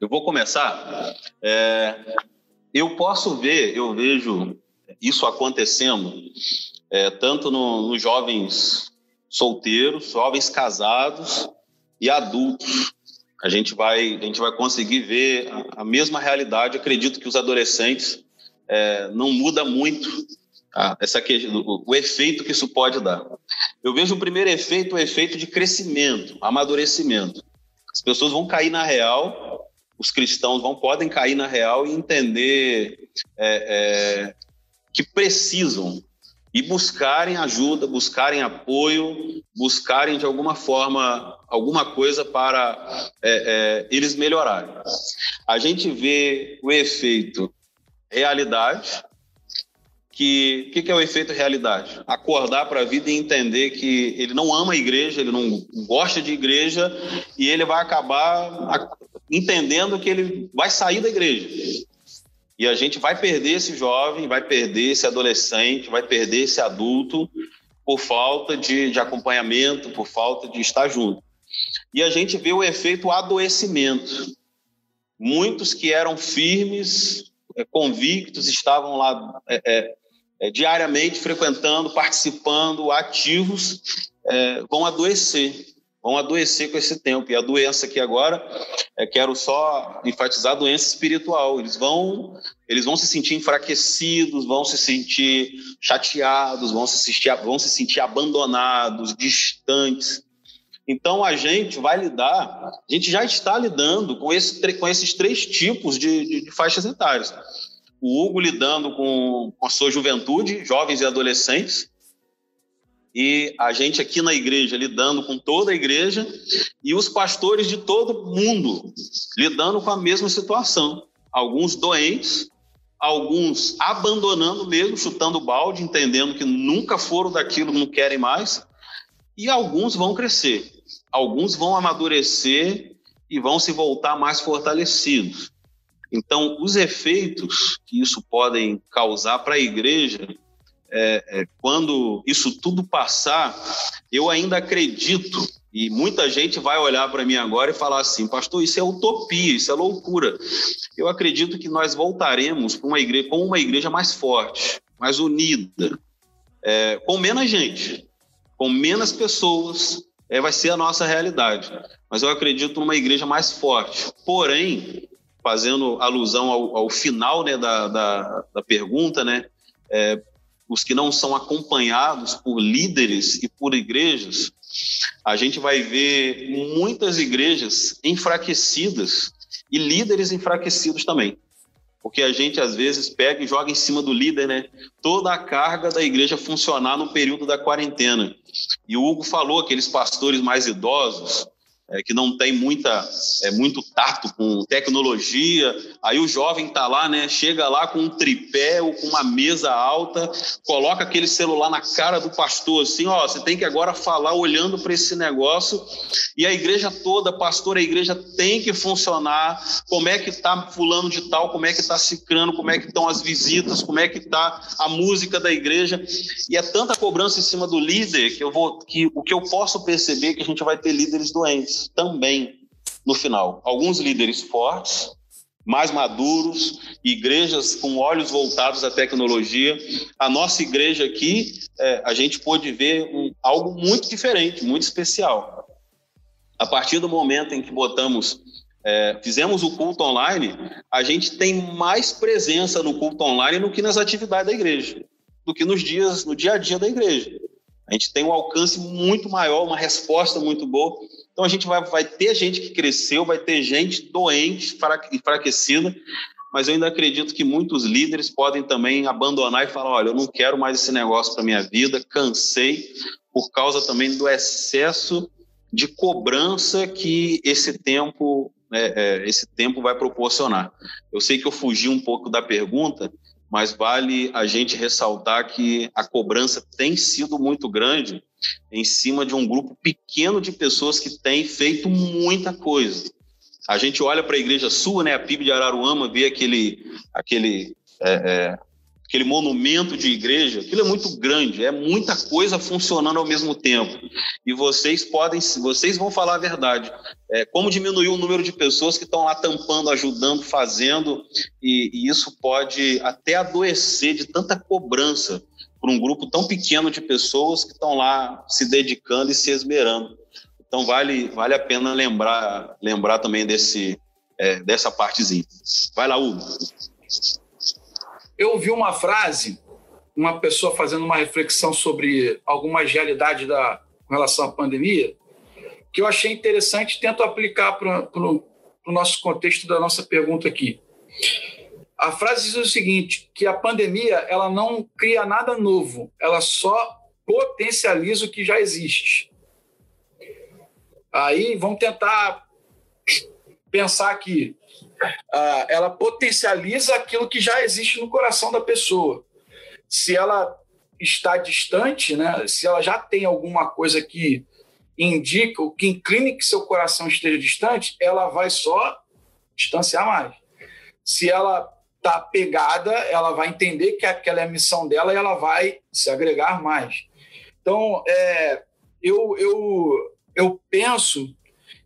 Eu vou começar. É, eu posso ver, eu vejo isso acontecendo é, tanto nos no jovens solteiros, jovens casados e adultos. A gente vai, a gente vai conseguir ver a, a mesma realidade. Acredito que os adolescentes é, não muda muito ah, essa o, o efeito que isso pode dar. Eu vejo o primeiro efeito, o efeito de crescimento, amadurecimento. As pessoas vão cair na real, os cristãos vão podem cair na real e entender é, é, que precisam e buscarem ajuda, buscarem apoio, buscarem de alguma forma alguma coisa para é, é eles melhorarem. A gente vê o efeito realidade, que o que, que, é o efeito realidade? Acordar para a vida e entender que ele não ama a igreja, ele não gosta de igreja e ele vai acabar entendendo que ele vai sair da igreja. E a gente vai perder esse jovem, vai perder esse adolescente, vai perder esse adulto por falta de, de acompanhamento, por falta de estar junto. E a gente vê o efeito adoecimento. Muitos que eram firmes, convictos, estavam lá é, é, é, diariamente frequentando, participando, ativos, é, vão adoecer, vão adoecer com esse tempo. E a doença aqui agora, é, quero só enfatizar a doença espiritual. Eles vão, eles vão se sentir enfraquecidos, vão se sentir chateados, vão se vão se sentir abandonados, distantes. Então a gente vai lidar, a gente já está lidando com, esse, com esses três tipos de, de, de faixas etárias. O Hugo lidando com, com a sua juventude, jovens e adolescentes, e a gente aqui na igreja lidando com toda a igreja. E os pastores de todo mundo lidando com a mesma situação. Alguns doentes, alguns abandonando mesmo, chutando balde, entendendo que nunca foram daquilo, não querem mais, e alguns vão crescer, alguns vão amadurecer e vão se voltar mais fortalecidos. Então, os efeitos que isso podem causar para a igreja, é, é, quando isso tudo passar, eu ainda acredito, e muita gente vai olhar para mim agora e falar assim, pastor, isso é utopia, isso é loucura. Eu acredito que nós voltaremos para uma igreja, com uma igreja mais forte, mais unida, é, com menos gente, com menos pessoas, é, vai ser a nossa realidade. Mas eu acredito numa igreja mais forte. Porém, fazendo alusão ao, ao final né, da, da, da, pergunta, né, é, os que não são acompanhados por líderes e por igrejas, a gente vai ver muitas igrejas enfraquecidas e líderes enfraquecidos também. Porque a gente às vezes pega e joga em cima do líder, né? Toda a carga da igreja funcionar no período da quarentena. E o Hugo falou aqueles pastores mais idosos, é, que não tem muita, é, muito tato com tecnologia. Aí o jovem está lá, né? Chega lá com um tripé ou com uma mesa alta, coloca aquele celular na cara do pastor, assim, ó, você tem que agora falar olhando para esse negócio. E a igreja toda, pastor, a igreja tem que funcionar. Como é que está fulano de tal? Como é que está cicrando? Como é que estão as visitas? Como é que está a música da igreja? E é tanta cobrança em cima do líder que eu vou, que o que eu posso perceber é que a gente vai ter líderes doentes também no final. Alguns líderes fortes, mais maduros, igrejas com olhos voltados à tecnologia. A nossa igreja aqui, é, a gente pôde ver um, algo muito diferente, muito especial. A partir do momento em que botamos, é, fizemos o culto online, a gente tem mais presença no culto online do que nas atividades da igreja, do que nos dias, no dia a dia da igreja. A gente tem um alcance muito maior, uma resposta muito boa. Então a gente vai, vai ter gente que cresceu, vai ter gente doente, enfraquecida, mas eu ainda acredito que muitos líderes podem também abandonar e falar: olha, eu não quero mais esse negócio para minha vida, cansei, por causa também do excesso de cobrança que esse tempo, é, é, esse tempo vai proporcionar. Eu sei que eu fugi um pouco da pergunta, mas vale a gente ressaltar que a cobrança tem sido muito grande em cima de um grupo pequeno de pessoas que têm feito muita coisa. A gente olha para a Igreja Sul, né, a PIB de Araruama, vê aquele, aquele, é, é, aquele monumento de igreja, aquilo é muito grande, é muita coisa funcionando ao mesmo tempo. E vocês podem, vocês vão falar a verdade. é, como diminuir o número de pessoas que estão lá tampando, ajudando, fazendo, e, e, isso pode até adoecer de tanta cobrança por um grupo tão pequeno de pessoas que estão lá se dedicando e se esmerando. Então vale, vale a pena lembrar, lembrar também desse, é, dessa partezinha. Vai lá, Hugo. Eu ouvi uma frase, uma pessoa fazendo uma reflexão sobre algumas realidades da, com relação à pandemia, que eu achei interessante e tento aplicar para o nosso contexto da nossa pergunta aqui. A frase diz o seguinte, que a pandemia ela não cria nada novo, ela só potencializa o que já existe. Aí vamos tentar pensar aqui. Uh, ela potencializa aquilo que já existe no coração da pessoa. Se ela está distante, né, se ela já tem alguma coisa que indica, que incline que seu coração esteja distante, ela vai só distanciar mais. Se ela está pegada, ela vai entender que aquela é a missão dela e ela vai se agregar mais. Então, é, eu, eu, eu penso,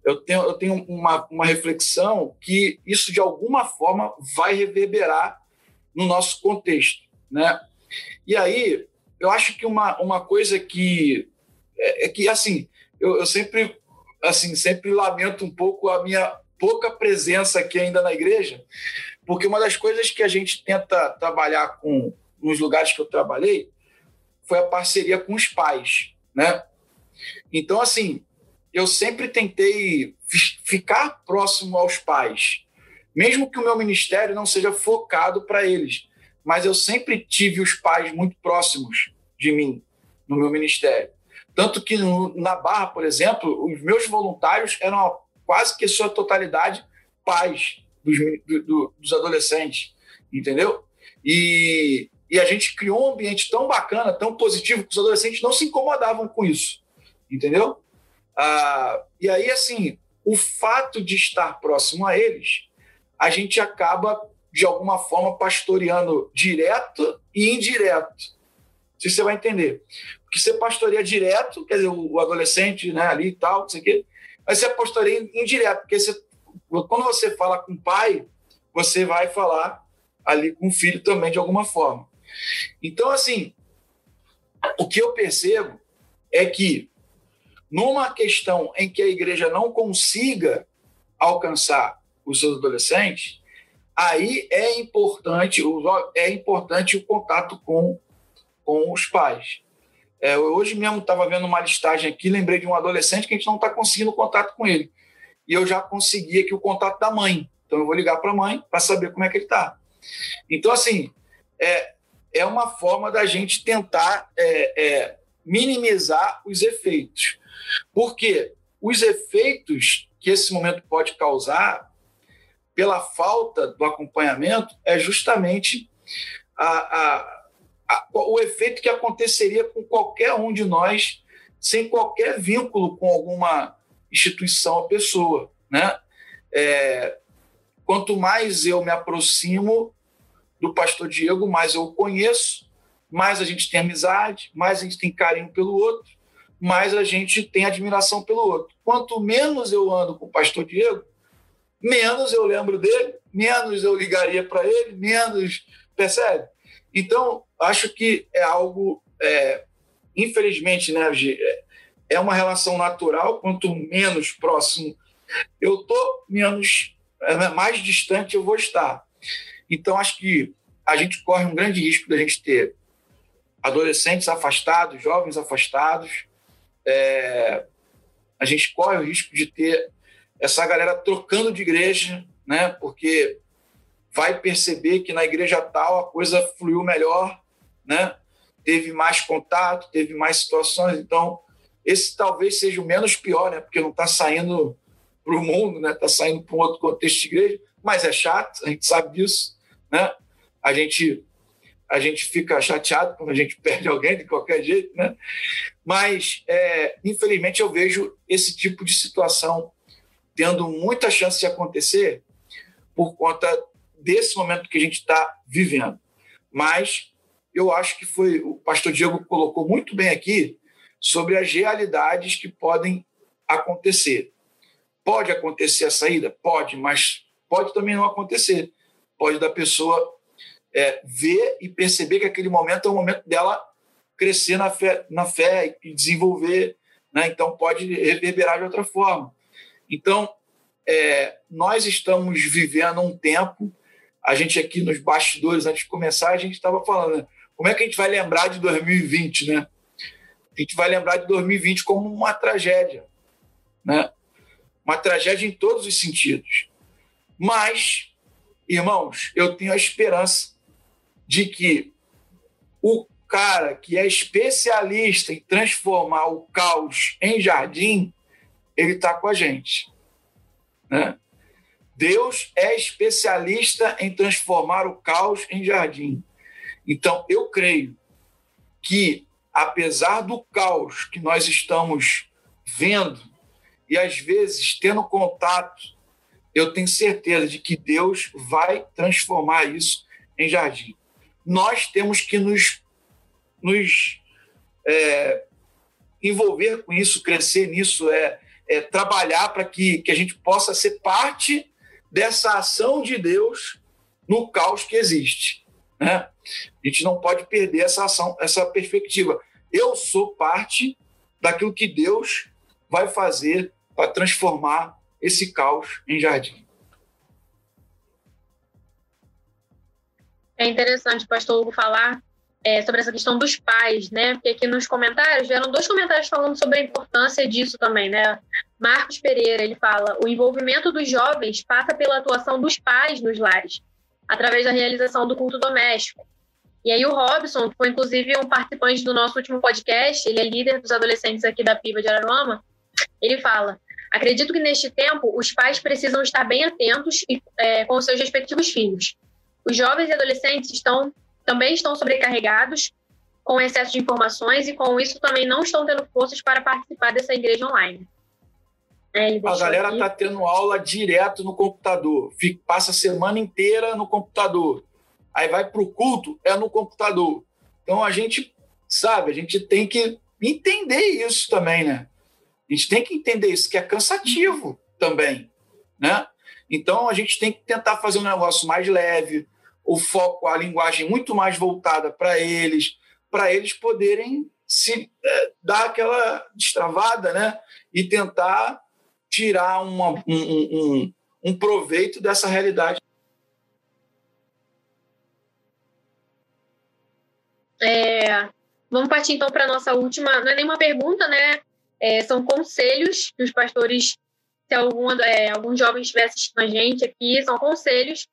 eu tenho, eu tenho uma, uma reflexão que isso de alguma forma vai reverberar no nosso contexto. Né? E aí, eu acho que uma, uma coisa que é, é que, assim, eu, eu sempre assim sempre lamento um pouco a minha pouca presença aqui ainda na igreja, porque uma das coisas que a gente tenta trabalhar com nos lugares que eu trabalhei foi a parceria com os pais, né? Então assim, eu sempre tentei ficar próximo aos pais, mesmo que o meu ministério não seja focado para eles, mas eu sempre tive os pais muito próximos de mim no meu ministério. Tanto que no, na Barra, por exemplo, os meus voluntários eram quase que sua totalidade pais dos, do, dos adolescentes, entendeu? E, e a gente criou um ambiente tão bacana, tão positivo, que os adolescentes não se incomodavam com isso, entendeu? Ah, e aí, assim, o fato de estar próximo a eles, a gente acaba, de alguma forma, pastoreando direto e indireto. Se você vai entender que você pastoreia direto, quer dizer, o adolescente né, ali e tal, não sei o quê, mas você pastoreia indireto, porque você, quando você fala com o pai, você vai falar ali com o filho também de alguma forma. Então, assim, o que eu percebo é que numa questão em que a igreja não consiga alcançar os seus adolescentes, aí é importante, é importante o contato com, com os pais. É, hoje mesmo estava vendo uma listagem aqui, lembrei de um adolescente que a gente não está conseguindo contato com ele. E eu já consegui aqui o contato da mãe. Então eu vou ligar para a mãe para saber como é que ele está. Então, assim, é, é uma forma da gente tentar é, é, minimizar os efeitos. Porque os efeitos que esse momento pode causar, pela falta do acompanhamento, é justamente a, a o efeito que aconteceria com qualquer um de nós, sem qualquer vínculo com alguma instituição ou pessoa. Né? É, quanto mais eu me aproximo do pastor Diego, mais eu o conheço, mais a gente tem amizade, mais a gente tem carinho pelo outro, mais a gente tem admiração pelo outro. Quanto menos eu ando com o pastor Diego, menos eu lembro dele, menos eu ligaria para ele, menos. Percebe? Então, acho que é algo, é, infelizmente, né, é, uma relação natural. Quanto menos próximo eu tô, menos é, mais distante eu vou estar. Então, acho que a gente corre um grande risco da gente ter adolescentes afastados, jovens afastados. É, a gente corre o risco de ter essa galera trocando de igreja, né? Porque vai perceber que na igreja tal a coisa fluiu melhor, né? Teve mais contato, teve mais situações. Então, esse talvez seja o menos pior, né? Porque não está saindo para o mundo, né? Está saindo para um outro contexto de igreja, mas é chato, a gente sabe disso, né? A gente a gente fica chateado quando a gente perde alguém de qualquer jeito, né? Mas é, infelizmente eu vejo esse tipo de situação tendo muita chance de acontecer por conta desse momento que a gente está vivendo. Mas eu acho que foi o pastor Diego colocou muito bem aqui sobre as realidades que podem acontecer. Pode acontecer a saída? Pode, mas pode também não acontecer. Pode da pessoa é, ver e perceber que aquele momento é o momento dela crescer na fé, na fé e desenvolver. Né? Então, pode reverberar de outra forma. Então, é, nós estamos vivendo um tempo, a gente aqui nos bastidores, antes de começar, a gente estava falando, né? como é que a gente vai lembrar de 2020, né? A gente vai lembrar de 2020 como uma tragédia, né? Uma tragédia em todos os sentidos. Mas, irmãos, eu tenho a esperança de que o cara que é especialista em transformar o caos em jardim, ele está com a gente. Né? Deus é especialista em transformar o caos em jardim. Então, eu creio que, apesar do caos que nós estamos vendo, e às vezes tendo contato, eu tenho certeza de que Deus vai transformar isso em jardim. Nós temos que nos, nos é, envolver com isso, crescer nisso, é, é trabalhar para que, que a gente possa ser parte dessa ação de Deus no caos que existe. Né? A gente não pode perder essa ação, essa perspectiva. Eu sou parte daquilo que Deus vai fazer para transformar esse caos em jardim. É interessante pastor Hugo falar é, sobre essa questão dos pais, né? Porque aqui nos comentários vieram dois comentários falando sobre a importância disso também, né? Marcos Pereira, ele fala: o envolvimento dos jovens passa pela atuação dos pais nos lares, através da realização do culto doméstico. E aí o Robson, que foi inclusive um participante do nosso último podcast, ele é líder dos adolescentes aqui da PIBA de Araruama, ele fala: acredito que neste tempo os pais precisam estar bem atentos e, é, com seus respectivos filhos. Os jovens e adolescentes estão também estão sobrecarregados com excesso de informações e com isso também não estão tendo forças para participar dessa igreja online. É, a galera está tendo aula direto no computador, Fica, passa a semana inteira no computador. Aí vai para o culto, é no computador. Então a gente, sabe, a gente tem que entender isso também, né? A gente tem que entender isso, que é cansativo também, né? Então a gente tem que tentar fazer um negócio mais leve, o foco, a linguagem muito mais voltada para eles, para eles poderem se é, dar aquela destravada, né? E tentar tirar uma, um, um, um proveito dessa realidade. É, vamos partir então para a nossa última. Não é nenhuma pergunta, né? É, são conselhos que os pastores, se algum, é, algum jovem estiver assistindo a gente aqui, são conselhos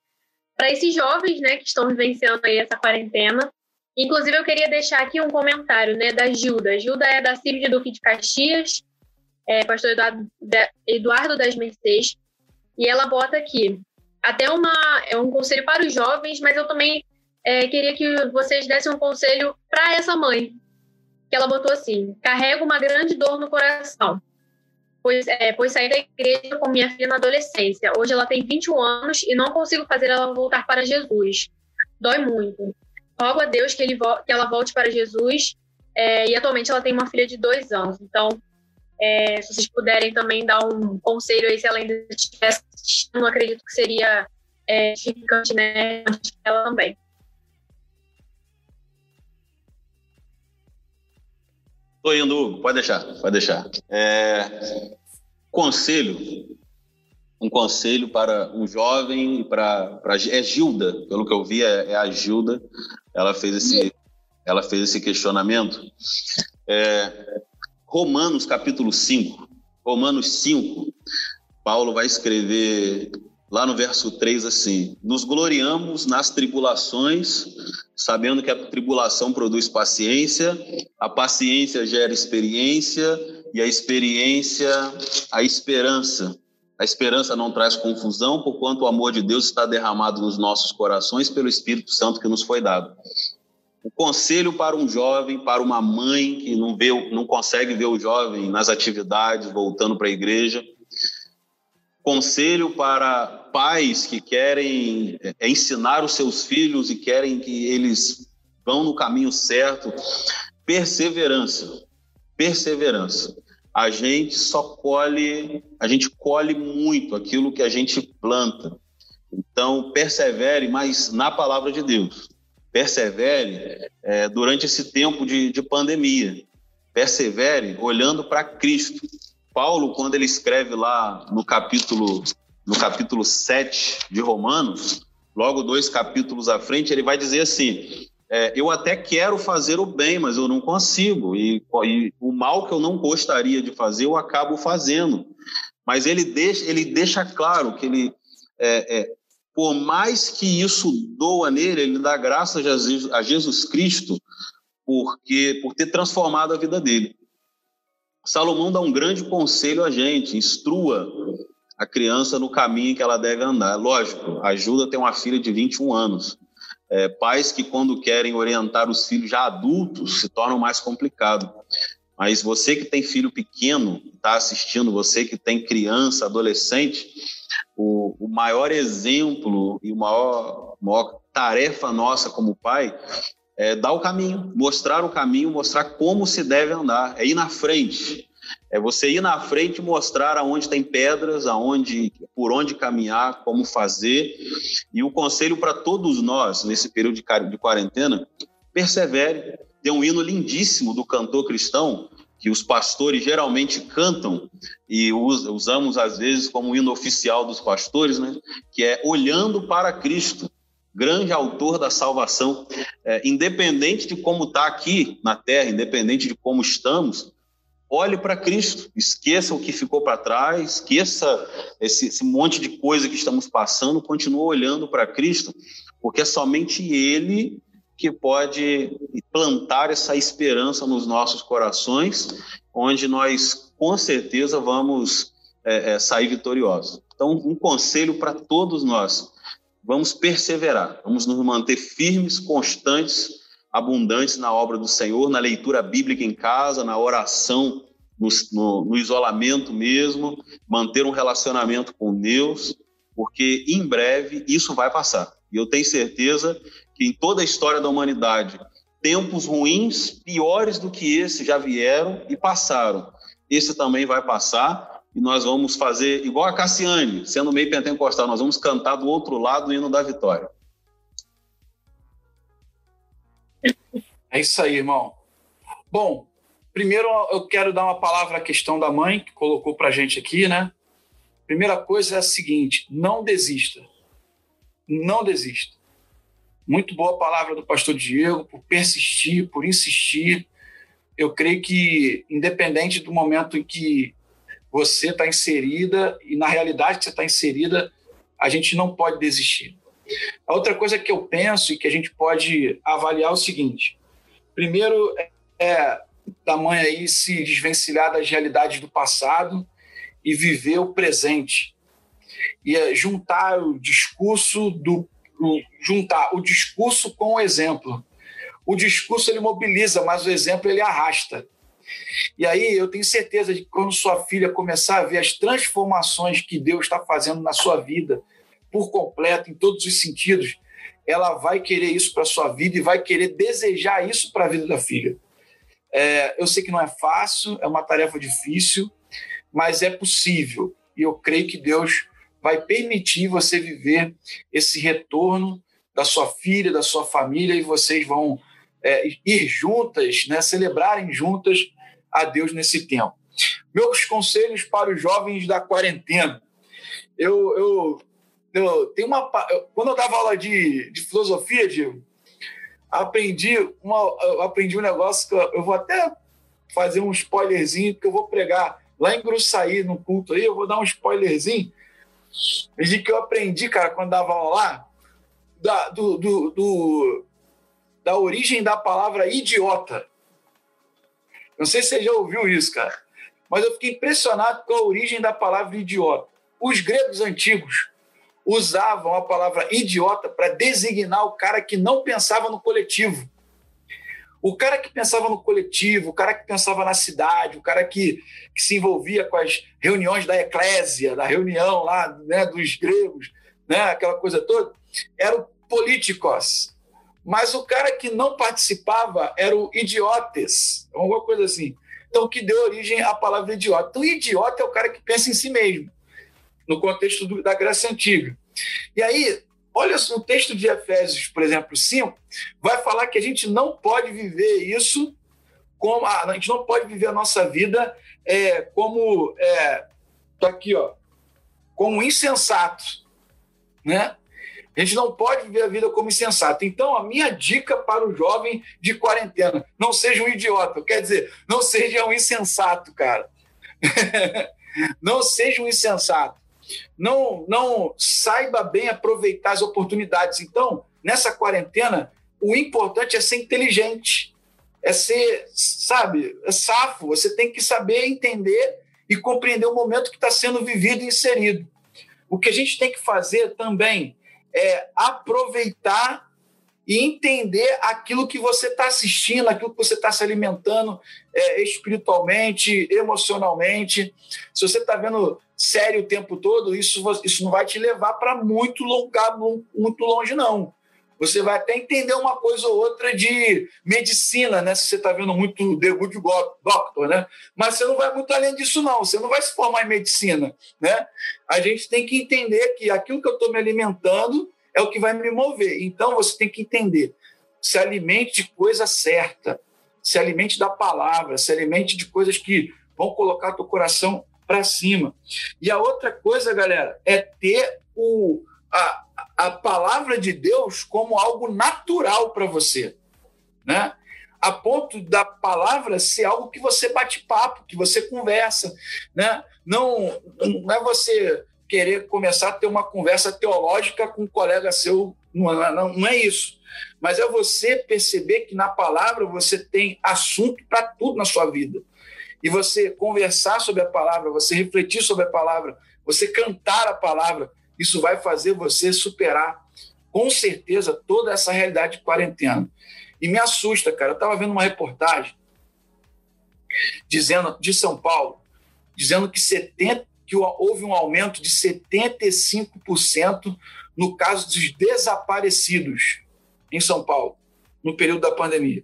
para esses jovens, né, que estão vivenciando aí essa quarentena. Inclusive, eu queria deixar aqui um comentário, né, da Gilda. Gilda é da CIB de Duque de Caxias, é, pastor Eduardo, Eduardo das Mercês, e ela bota aqui, até uma, é um conselho para os jovens, mas eu também é, queria que vocês dessem um conselho para essa mãe, que ela botou assim, carrega uma grande dor no coração, pois, é, pois saí da igreja com minha filha na adolescência. Hoje ela tem 21 anos e não consigo fazer ela voltar para Jesus. Dói muito. Rogo a Deus que, ele que ela volte para Jesus. É, e atualmente ela tem uma filha de dois anos. Então, é, se vocês puderem também dar um conselho aí, se ela ainda estivesse assistindo, acredito que seria é, edificante, né? Ela também. Estou indo, Hugo, pode deixar, pode deixar. É, conselho, um conselho para um jovem, para, para é Gilda, pelo que eu vi é, é, a Gilda, ela fez esse, ela fez esse questionamento. É, Romanos capítulo 5, Romanos 5, Paulo vai escrever lá no verso 3 assim: Nos gloriamos nas tribulações, sabendo que a tribulação produz paciência, a paciência gera experiência e a experiência a esperança. A esperança não traz confusão, porquanto o amor de Deus está derramado nos nossos corações pelo Espírito Santo que nos foi dado. O conselho para um jovem, para uma mãe que não vê, não consegue ver o jovem nas atividades, voltando para a igreja, conselho para pais que querem é, ensinar os seus filhos e querem que eles vão no caminho certo. Perseverança. Perseverança. a gente só colhe, a gente colhe muito aquilo que a gente planta. Então, persevere, mas na palavra de Deus. Persevere é, durante esse tempo de, de pandemia. Persevere olhando para Cristo. Paulo, quando ele escreve lá no capítulo, no capítulo 7 de Romanos, logo dois capítulos à frente, ele vai dizer assim: é, eu até quero fazer o bem, mas eu não consigo. E, e, o mal que eu não gostaria de fazer, eu acabo fazendo. Mas ele deixa, ele deixa claro que ele, é, é, por mais que isso doa nele, ele dá graças a Jesus, a Jesus Cristo porque, por ter transformado a vida dele. Salomão dá um grande conselho a gente: instrua a criança no caminho que ela deve andar. Lógico, ajuda ter uma filha de 21 anos é, pais que, quando querem orientar os filhos já adultos, se tornam mais complicado. Mas você que tem filho pequeno, está assistindo, você que tem criança, adolescente, o, o maior exemplo e o maior, maior tarefa nossa como pai é dar o caminho, mostrar o caminho, mostrar como se deve andar, é ir na frente. É você ir na frente e mostrar aonde tem pedras, aonde, por onde caminhar, como fazer. E o conselho para todos nós, nesse período de quarentena, persevere. Tem um hino lindíssimo do cantor cristão, que os pastores geralmente cantam, e usamos às vezes como hino oficial dos pastores, né? que é Olhando para Cristo grande autor da salvação, é, independente de como está aqui na terra, independente de como estamos, olhe para Cristo, esqueça o que ficou para trás, esqueça esse, esse, monte de coisa que estamos passando, continue olhando para Cristo, porque é somente Ele que pode plantar essa esperança nos nossos corações, onde nós com certeza vamos é, é, sair vitoriosos. Então, um conselho para todos nós: vamos perseverar, vamos nos manter firmes, constantes abundantes na obra do Senhor, na leitura bíblica em casa, na oração, no, no, no isolamento mesmo, manter um relacionamento com Deus, porque em breve isso vai passar. E eu tenho certeza que em toda a história da humanidade, tempos ruins, piores do que esse, já vieram e passaram. Esse também vai passar e nós vamos fazer igual a Cassiane, sendo meio pentecostal, nós vamos cantar do outro lado o hino da vitória. É isso aí, irmão. Bom, primeiro eu quero dar uma palavra à questão da mãe, que colocou para a gente aqui, né? Primeira coisa é a seguinte: não desista. Não desista. Muito boa a palavra do pastor Diego, por persistir, por insistir. Eu creio que, independente do momento em que você está inserida e na realidade que você está inserida, a gente não pode desistir. A outra coisa que eu penso e que a gente pode avaliar é o seguinte: Primeiro é da mãe aí se desvencilhar das realidades do passado e viver o presente. E é juntar o discurso do o, juntar o discurso com o exemplo. O discurso ele mobiliza, mas o exemplo ele arrasta. E aí eu tenho certeza de que quando sua filha começar a ver as transformações que Deus está fazendo na sua vida por completo, em todos os sentidos, ela vai querer isso para sua vida e vai querer desejar isso para a vida da filha. É, eu sei que não é fácil, é uma tarefa difícil, mas é possível. E eu creio que Deus vai permitir você viver esse retorno da sua filha, da sua família, e vocês vão é, ir juntas, né, celebrarem juntas a Deus nesse tempo. Meus conselhos para os jovens da quarentena. Eu, eu tem uma, quando eu dava aula de, de filosofia, Diego, aprendi, uma, aprendi um negócio que eu, eu, vou até fazer um spoilerzinho, que eu vou pregar lá em Gruçaí, no culto aí, eu vou dar um spoilerzinho de que eu aprendi, cara, quando dava aula lá, da, do, do, do, da origem da palavra idiota. Não sei se você já ouviu isso, cara, mas eu fiquei impressionado com a origem da palavra idiota. Os gregos antigos usavam a palavra idiota para designar o cara que não pensava no coletivo. O cara que pensava no coletivo, o cara que pensava na cidade, o cara que, que se envolvia com as reuniões da eclésia, da reunião lá né, dos gregos, né, aquela coisa toda, era o políticos. Mas o cara que não participava era o idiotes, alguma coisa assim. Então, que deu origem à palavra idiota. Então, idiota é o cara que pensa em si mesmo, no contexto do, da Grécia Antiga. E aí, olha no texto de Efésios, por exemplo, 5, vai falar que a gente não pode viver isso como. A gente não pode viver a nossa vida é, como. É, tá aqui, ó. Como insensato. Né? A gente não pode viver a vida como insensato. Então, a minha dica para o jovem de quarentena: não seja um idiota. Quer dizer, não seja um insensato, cara. não seja um insensato. Não, não saiba bem aproveitar as oportunidades. Então, nessa quarentena, o importante é ser inteligente, é ser, sabe, é safo. Você tem que saber entender e compreender o momento que está sendo vivido e inserido. O que a gente tem que fazer também é aproveitar e entender aquilo que você está assistindo, aquilo que você está se alimentando é, espiritualmente, emocionalmente. Se você está vendo série o tempo todo, isso, isso não vai te levar para muito, longa, muito longe, não. Você vai até entender uma coisa ou outra de medicina, né? Se você está vendo muito The Good Doctor, né? Mas você não vai muito além disso, não. Você não vai se formar em medicina, né? A gente tem que entender que aquilo que eu estou me alimentando é o que vai me mover. Então, você tem que entender. Se alimente de coisa certa. Se alimente da palavra. Se alimente de coisas que vão colocar teu coração para cima. E a outra coisa, galera, é ter o, a, a palavra de Deus como algo natural para você, né? A ponto da palavra ser algo que você bate papo, que você conversa, né? Não, não é você querer começar a ter uma conversa teológica com um colega seu, não, não, não é isso. Mas é você perceber que na palavra você tem assunto para tudo na sua vida. E você conversar sobre a palavra, você refletir sobre a palavra, você cantar a palavra, isso vai fazer você superar, com certeza, toda essa realidade de quarentena. E me assusta, cara. Eu estava vendo uma reportagem dizendo de São Paulo, dizendo que, 70, que houve um aumento de 75% no caso dos desaparecidos em São Paulo, no período da pandemia.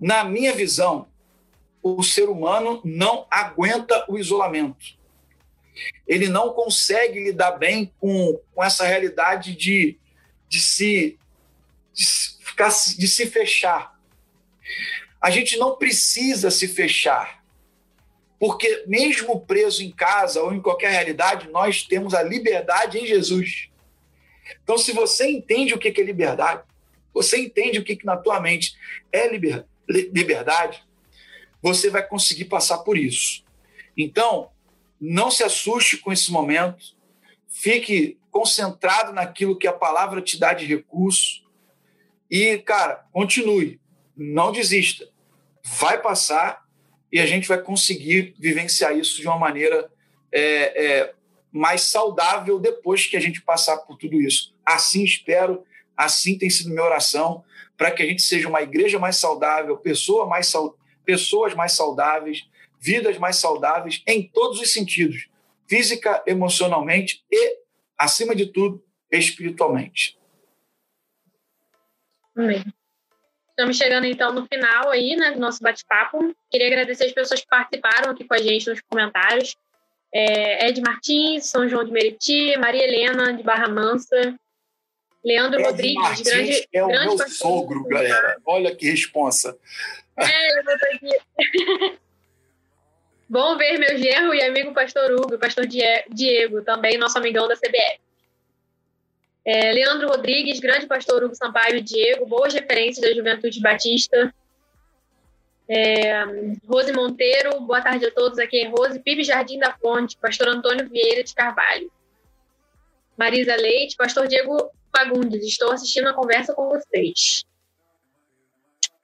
Na minha visão, o ser humano não aguenta o isolamento ele não consegue lidar bem com, com essa realidade de, de, se, de, ficar, de se fechar. A gente não precisa se fechar, porque mesmo preso em casa ou em qualquer realidade, nós temos a liberdade em Jesus. Então, se você entende o que é liberdade, você entende o que na tua mente é liberdade, você vai conseguir passar por isso. Então, não se assuste com esse momento. Fique concentrado naquilo que a palavra te dá de recurso. E, cara, continue. Não desista. Vai passar e a gente vai conseguir vivenciar isso de uma maneira é, é, mais saudável depois que a gente passar por tudo isso. Assim espero, assim tem sido minha oração, para que a gente seja uma igreja mais saudável, pessoa mais, pessoas mais saudáveis, vidas mais saudáveis em todos os sentidos, física, emocionalmente e, acima de tudo, espiritualmente. Amém. Estamos chegando então no final aí, né, do nosso bate-papo. Queria agradecer as pessoas que participaram aqui com a gente nos comentários. É, Ed Martins, São João de Meriti, Maria Helena de Barra Mansa, Leandro Ed Rodrigues, Martins grande, é o grande meu sogro, galera. Olha que responsa. É, eu vou aqui. Bom ver meu genro e amigo pastor Hugo, pastor Diego, também nosso amigão da CBF. É, Leandro Rodrigues, grande pastor Hugo Sampaio e Diego, boas referências da Juventude Batista. É, Rose Monteiro, boa tarde a todos. Aqui é Rose. Pibe Jardim da Fonte, pastor Antônio Vieira de Carvalho. Marisa Leite, pastor Diego Fagundes, estou assistindo a conversa com vocês.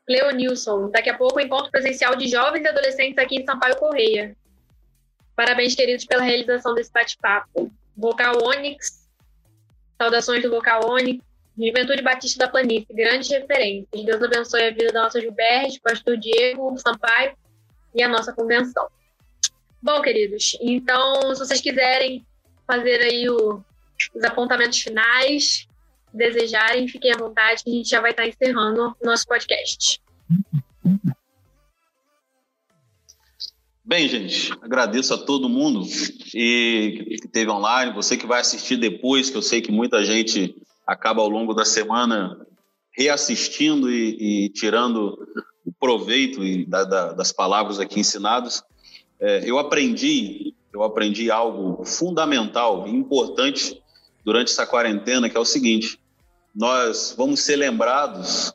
Leonilson, daqui a pouco encontro presencial de jovens e adolescentes aqui em Sampaio Correia. Parabéns, queridos, pela realização desse bate-papo. Vocal Onyx, saudações do Vocal Onyx, Juventude Batista da Planície, grandes referências. Deus abençoe a vida da nossa Gilberto, pastor Diego, Sampaio e a nossa convenção. Bom, queridos, então, se vocês quiserem fazer aí o, os apontamentos finais, desejarem, fiquem à vontade, a gente já vai estar encerrando nosso podcast. Bem, gente, agradeço a todo mundo e que esteve online, você que vai assistir depois, que eu sei que muita gente acaba ao longo da semana reassistindo e, e tirando o proveito e da, da, das palavras aqui ensinadas. É, eu aprendi, eu aprendi algo fundamental e importante durante essa quarentena, que é o seguinte: nós vamos ser lembrados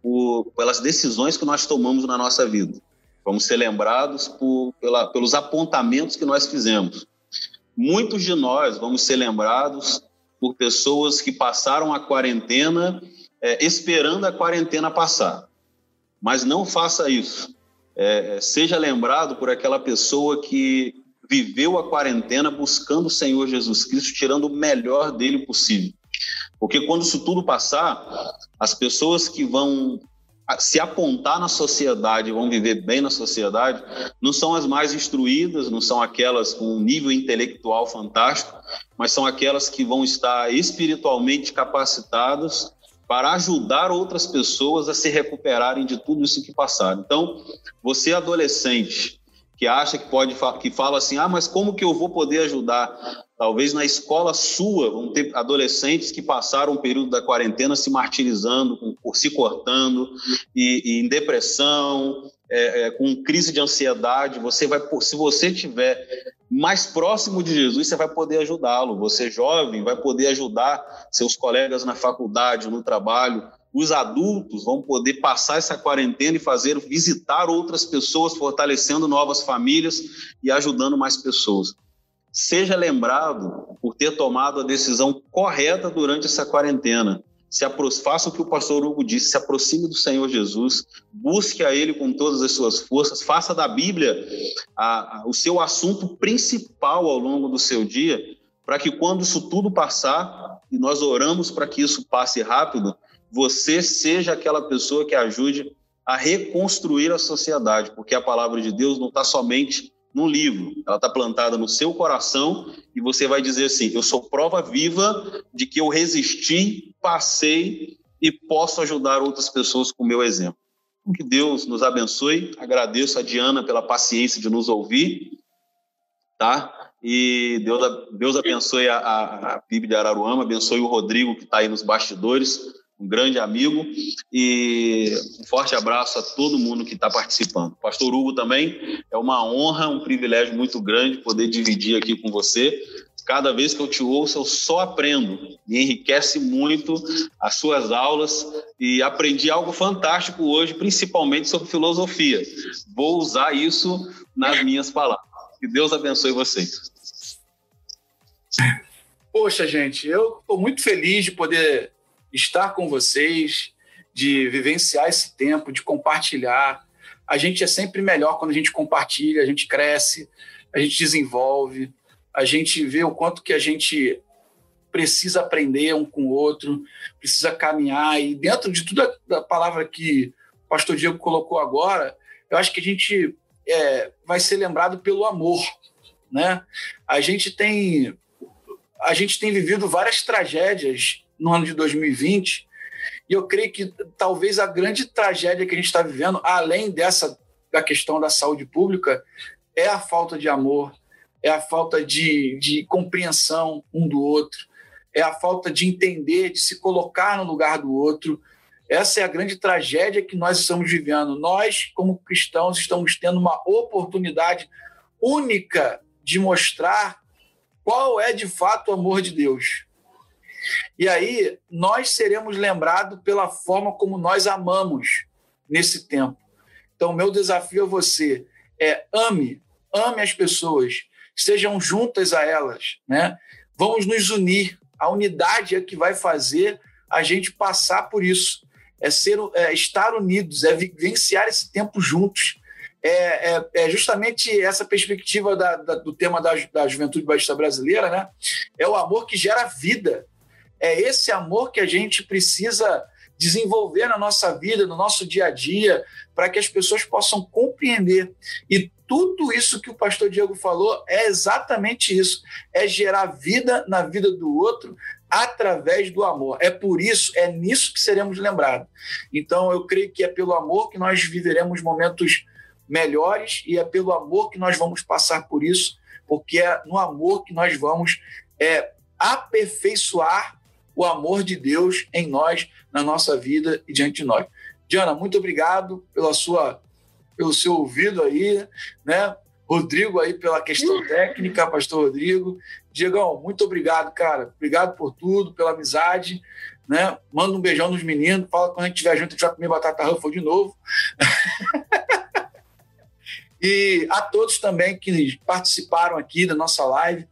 por, pelas decisões que nós tomamos na nossa vida. Vamos ser lembrados por, pela, pelos apontamentos que nós fizemos. Muitos de nós vamos ser lembrados por pessoas que passaram a quarentena é, esperando a quarentena passar. Mas não faça isso. É, seja lembrado por aquela pessoa que viveu a quarentena buscando o Senhor Jesus Cristo, tirando o melhor dele possível. Porque quando isso tudo passar, as pessoas que vão se apontar na sociedade, vão viver bem na sociedade, não são as mais instruídas, não são aquelas com um nível intelectual fantástico, mas são aquelas que vão estar espiritualmente capacitadas para ajudar outras pessoas a se recuperarem de tudo isso que passaram. Então, você adolescente que acha que pode que fala assim: "Ah, mas como que eu vou poder ajudar?" Talvez na escola sua vão ter adolescentes que passaram o período da quarentena se martirizando, se cortando, e, e em depressão, é, é, com crise de ansiedade. Você vai, se você tiver mais próximo de Jesus, você vai poder ajudá-lo. Você jovem vai poder ajudar seus colegas na faculdade, no trabalho. Os adultos vão poder passar essa quarentena e fazer visitar outras pessoas, fortalecendo novas famílias e ajudando mais pessoas seja lembrado por ter tomado a decisão correta durante essa quarentena. Se faça o que o pastor Hugo disse, se aproxime do Senhor Jesus, busque a Ele com todas as suas forças, faça da Bíblia a, o seu assunto principal ao longo do seu dia, para que quando isso tudo passar, e nós oramos para que isso passe rápido, você seja aquela pessoa que ajude a reconstruir a sociedade, porque a palavra de Deus não está somente num livro, ela está plantada no seu coração e você vai dizer assim: Eu sou prova viva de que eu resisti, passei e posso ajudar outras pessoas com o meu exemplo. Que Deus nos abençoe. Agradeço a Diana pela paciência de nos ouvir, tá? E Deus, Deus abençoe a, a, a PIB de Araruama, abençoe o Rodrigo que está aí nos bastidores um grande amigo e um forte abraço a todo mundo que está participando. Pastor Hugo também, é uma honra, um privilégio muito grande poder dividir aqui com você. Cada vez que eu te ouço, eu só aprendo. Me enriquece muito as suas aulas e aprendi algo fantástico hoje, principalmente sobre filosofia. Vou usar isso nas minhas palavras. Que Deus abençoe vocês. Poxa, gente, eu estou muito feliz de poder estar com vocês, de vivenciar esse tempo, de compartilhar. A gente é sempre melhor quando a gente compartilha, a gente cresce, a gente desenvolve, a gente vê o quanto que a gente precisa aprender um com o outro, precisa caminhar. E dentro de toda a palavra que o pastor Diego colocou agora, eu acho que a gente é, vai ser lembrado pelo amor. Né? A gente tem a gente tem vivido várias tragédias no ano de 2020. E eu creio que talvez a grande tragédia que a gente está vivendo, além dessa da questão da saúde pública, é a falta de amor, é a falta de, de compreensão um do outro, é a falta de entender, de se colocar no lugar do outro. Essa é a grande tragédia que nós estamos vivendo. Nós, como cristãos, estamos tendo uma oportunidade única de mostrar qual é de fato o amor de Deus. E aí nós seremos lembrados pela forma como nós amamos nesse tempo. Então, meu desafio a você é ame, ame as pessoas, estejam juntas a elas, né? Vamos nos unir. A unidade é que vai fazer a gente passar por isso. É ser, é estar unidos, é vivenciar esse tempo juntos. É, é, é, justamente essa perspectiva da, da, do tema da, da juventude batista brasileira, né? É o amor que gera vida. É esse amor que a gente precisa desenvolver na nossa vida, no nosso dia a dia, para que as pessoas possam compreender. E tudo isso que o pastor Diego falou é exatamente isso: é gerar vida na vida do outro através do amor. É por isso, é nisso que seremos lembrados. Então, eu creio que é pelo amor que nós viveremos momentos melhores e é pelo amor que nós vamos passar por isso, porque é no amor que nós vamos é, aperfeiçoar o amor de Deus em nós, na nossa vida e diante de nós. Diana, muito obrigado pela sua, pelo seu ouvido aí, né? Rodrigo aí pela questão técnica, pastor Rodrigo. Diegão, muito obrigado, cara. Obrigado por tudo, pela amizade. Né? Manda um beijão nos meninos, fala quando a gente estiver junto, a gente vai comer batata ruffle de novo. e a todos também que participaram aqui da nossa live.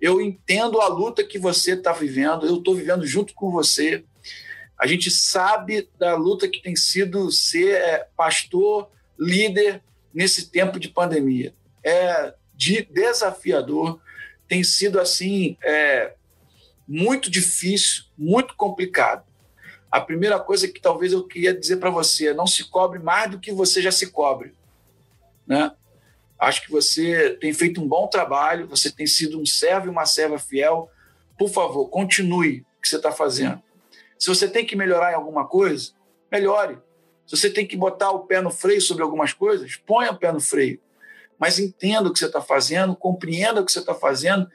Eu entendo a luta que você está vivendo, eu estou vivendo junto com você. A gente sabe da luta que tem sido ser é, pastor, líder nesse tempo de pandemia. É de desafiador, tem sido assim é, muito difícil, muito complicado. A primeira coisa que talvez eu queria dizer para você é não se cobre mais do que você já se cobre. Né? Acho que você tem feito um bom trabalho, você tem sido um servo e uma serva fiel. Por favor, continue o que você está fazendo. Se você tem que melhorar em alguma coisa, melhore. Se você tem que botar o pé no freio sobre algumas coisas, ponha o pé no freio. Mas entenda o que você está fazendo, compreenda o que você está fazendo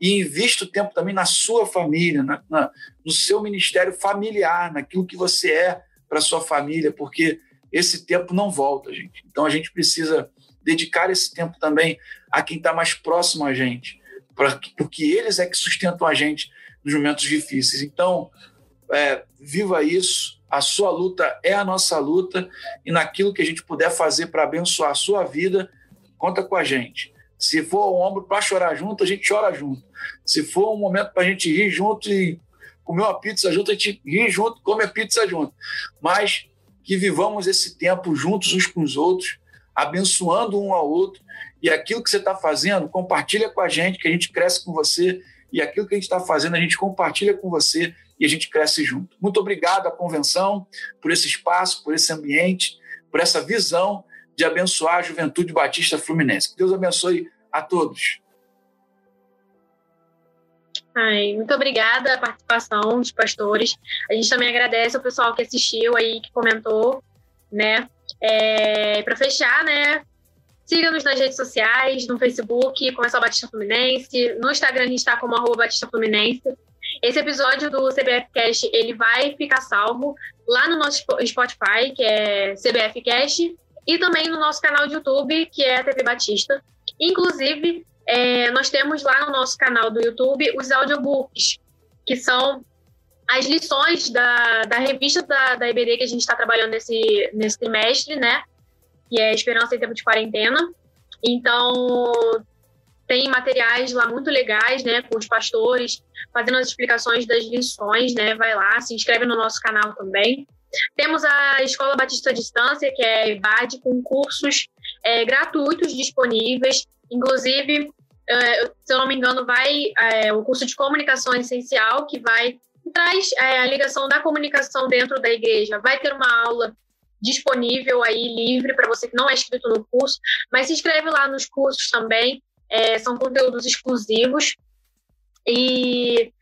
e invista o tempo também na sua família, na, na, no seu ministério familiar, naquilo que você é para sua família, porque esse tempo não volta, gente. Então a gente precisa dedicar esse tempo também a quem está mais próximo a gente, porque eles é que sustentam a gente nos momentos difíceis. Então, é, viva isso. A sua luta é a nossa luta e naquilo que a gente puder fazer para abençoar a sua vida, conta com a gente. Se for um ombro para chorar junto, a gente chora junto. Se for um momento para a gente rir junto e comer uma pizza junto, a gente ri junto, come a pizza junto. Mas que vivamos esse tempo juntos uns com os outros, abençoando um ao outro. E aquilo que você está fazendo, compartilha com a gente, que a gente cresce com você. E aquilo que a gente está fazendo, a gente compartilha com você e a gente cresce junto. Muito obrigado à convenção por esse espaço, por esse ambiente, por essa visão de abençoar a juventude batista fluminense. Que Deus abençoe a todos. Ai, muito obrigada a participação dos pastores. A gente também agradece ao pessoal que assistiu aí, que comentou, né? É, Para fechar, né? Siga-nos nas redes sociais, no Facebook, Começar Batista Fluminense, no Instagram a gente está como arroba Batista Fluminense. Esse episódio do CBF Cast, ele vai ficar salvo lá no nosso Spotify, que é CBF Cast, e também no nosso canal de YouTube, que é a TV Batista. Inclusive, é, nós temos lá no nosso canal do YouTube os audiobooks, que são as lições da, da revista da, da IBD que a gente está trabalhando nesse, nesse trimestre, né? Que é Esperança em Tempo de Quarentena. Então, tem materiais lá muito legais, né? Com os pastores, fazendo as explicações das lições, né? Vai lá, se inscreve no nosso canal também. Temos a Escola Batista à Distância, que é a EBAD, com cursos é, gratuitos disponíveis. Inclusive, se eu não me engano, vai é, o curso de comunicação essencial, que vai traz é, a ligação da comunicação dentro da igreja. Vai ter uma aula disponível aí, livre, para você que não é inscrito no curso, mas se inscreve lá nos cursos também. É, são conteúdos exclusivos. E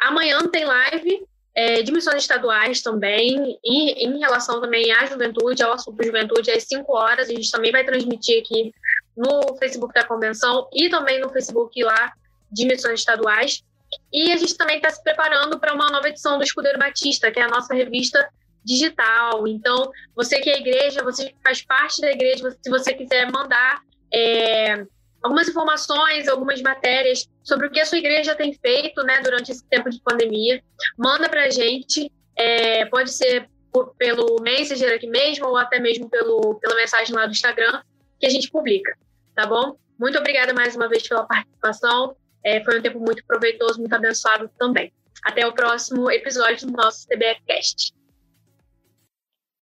amanhã tem live é, de missões estaduais também, e em relação também à juventude, ao assunto juventude, às 5 horas, a gente também vai transmitir aqui no Facebook da convenção e também no Facebook lá de missões estaduais. E a gente também está se preparando para uma nova edição do Escudeiro Batista, que é a nossa revista digital. Então, você que é igreja, você faz parte da igreja, se você quiser mandar é, algumas informações, algumas matérias sobre o que a sua igreja tem feito né, durante esse tempo de pandemia. Manda para a gente, é, pode ser por, pelo Messenger aqui mesmo ou até mesmo pelo, pela mensagem lá do Instagram que a gente publica, tá bom? Muito obrigada mais uma vez pela participação. É, foi um tempo muito proveitoso, muito abençoado também. Até o próximo episódio do nosso TBF Cast.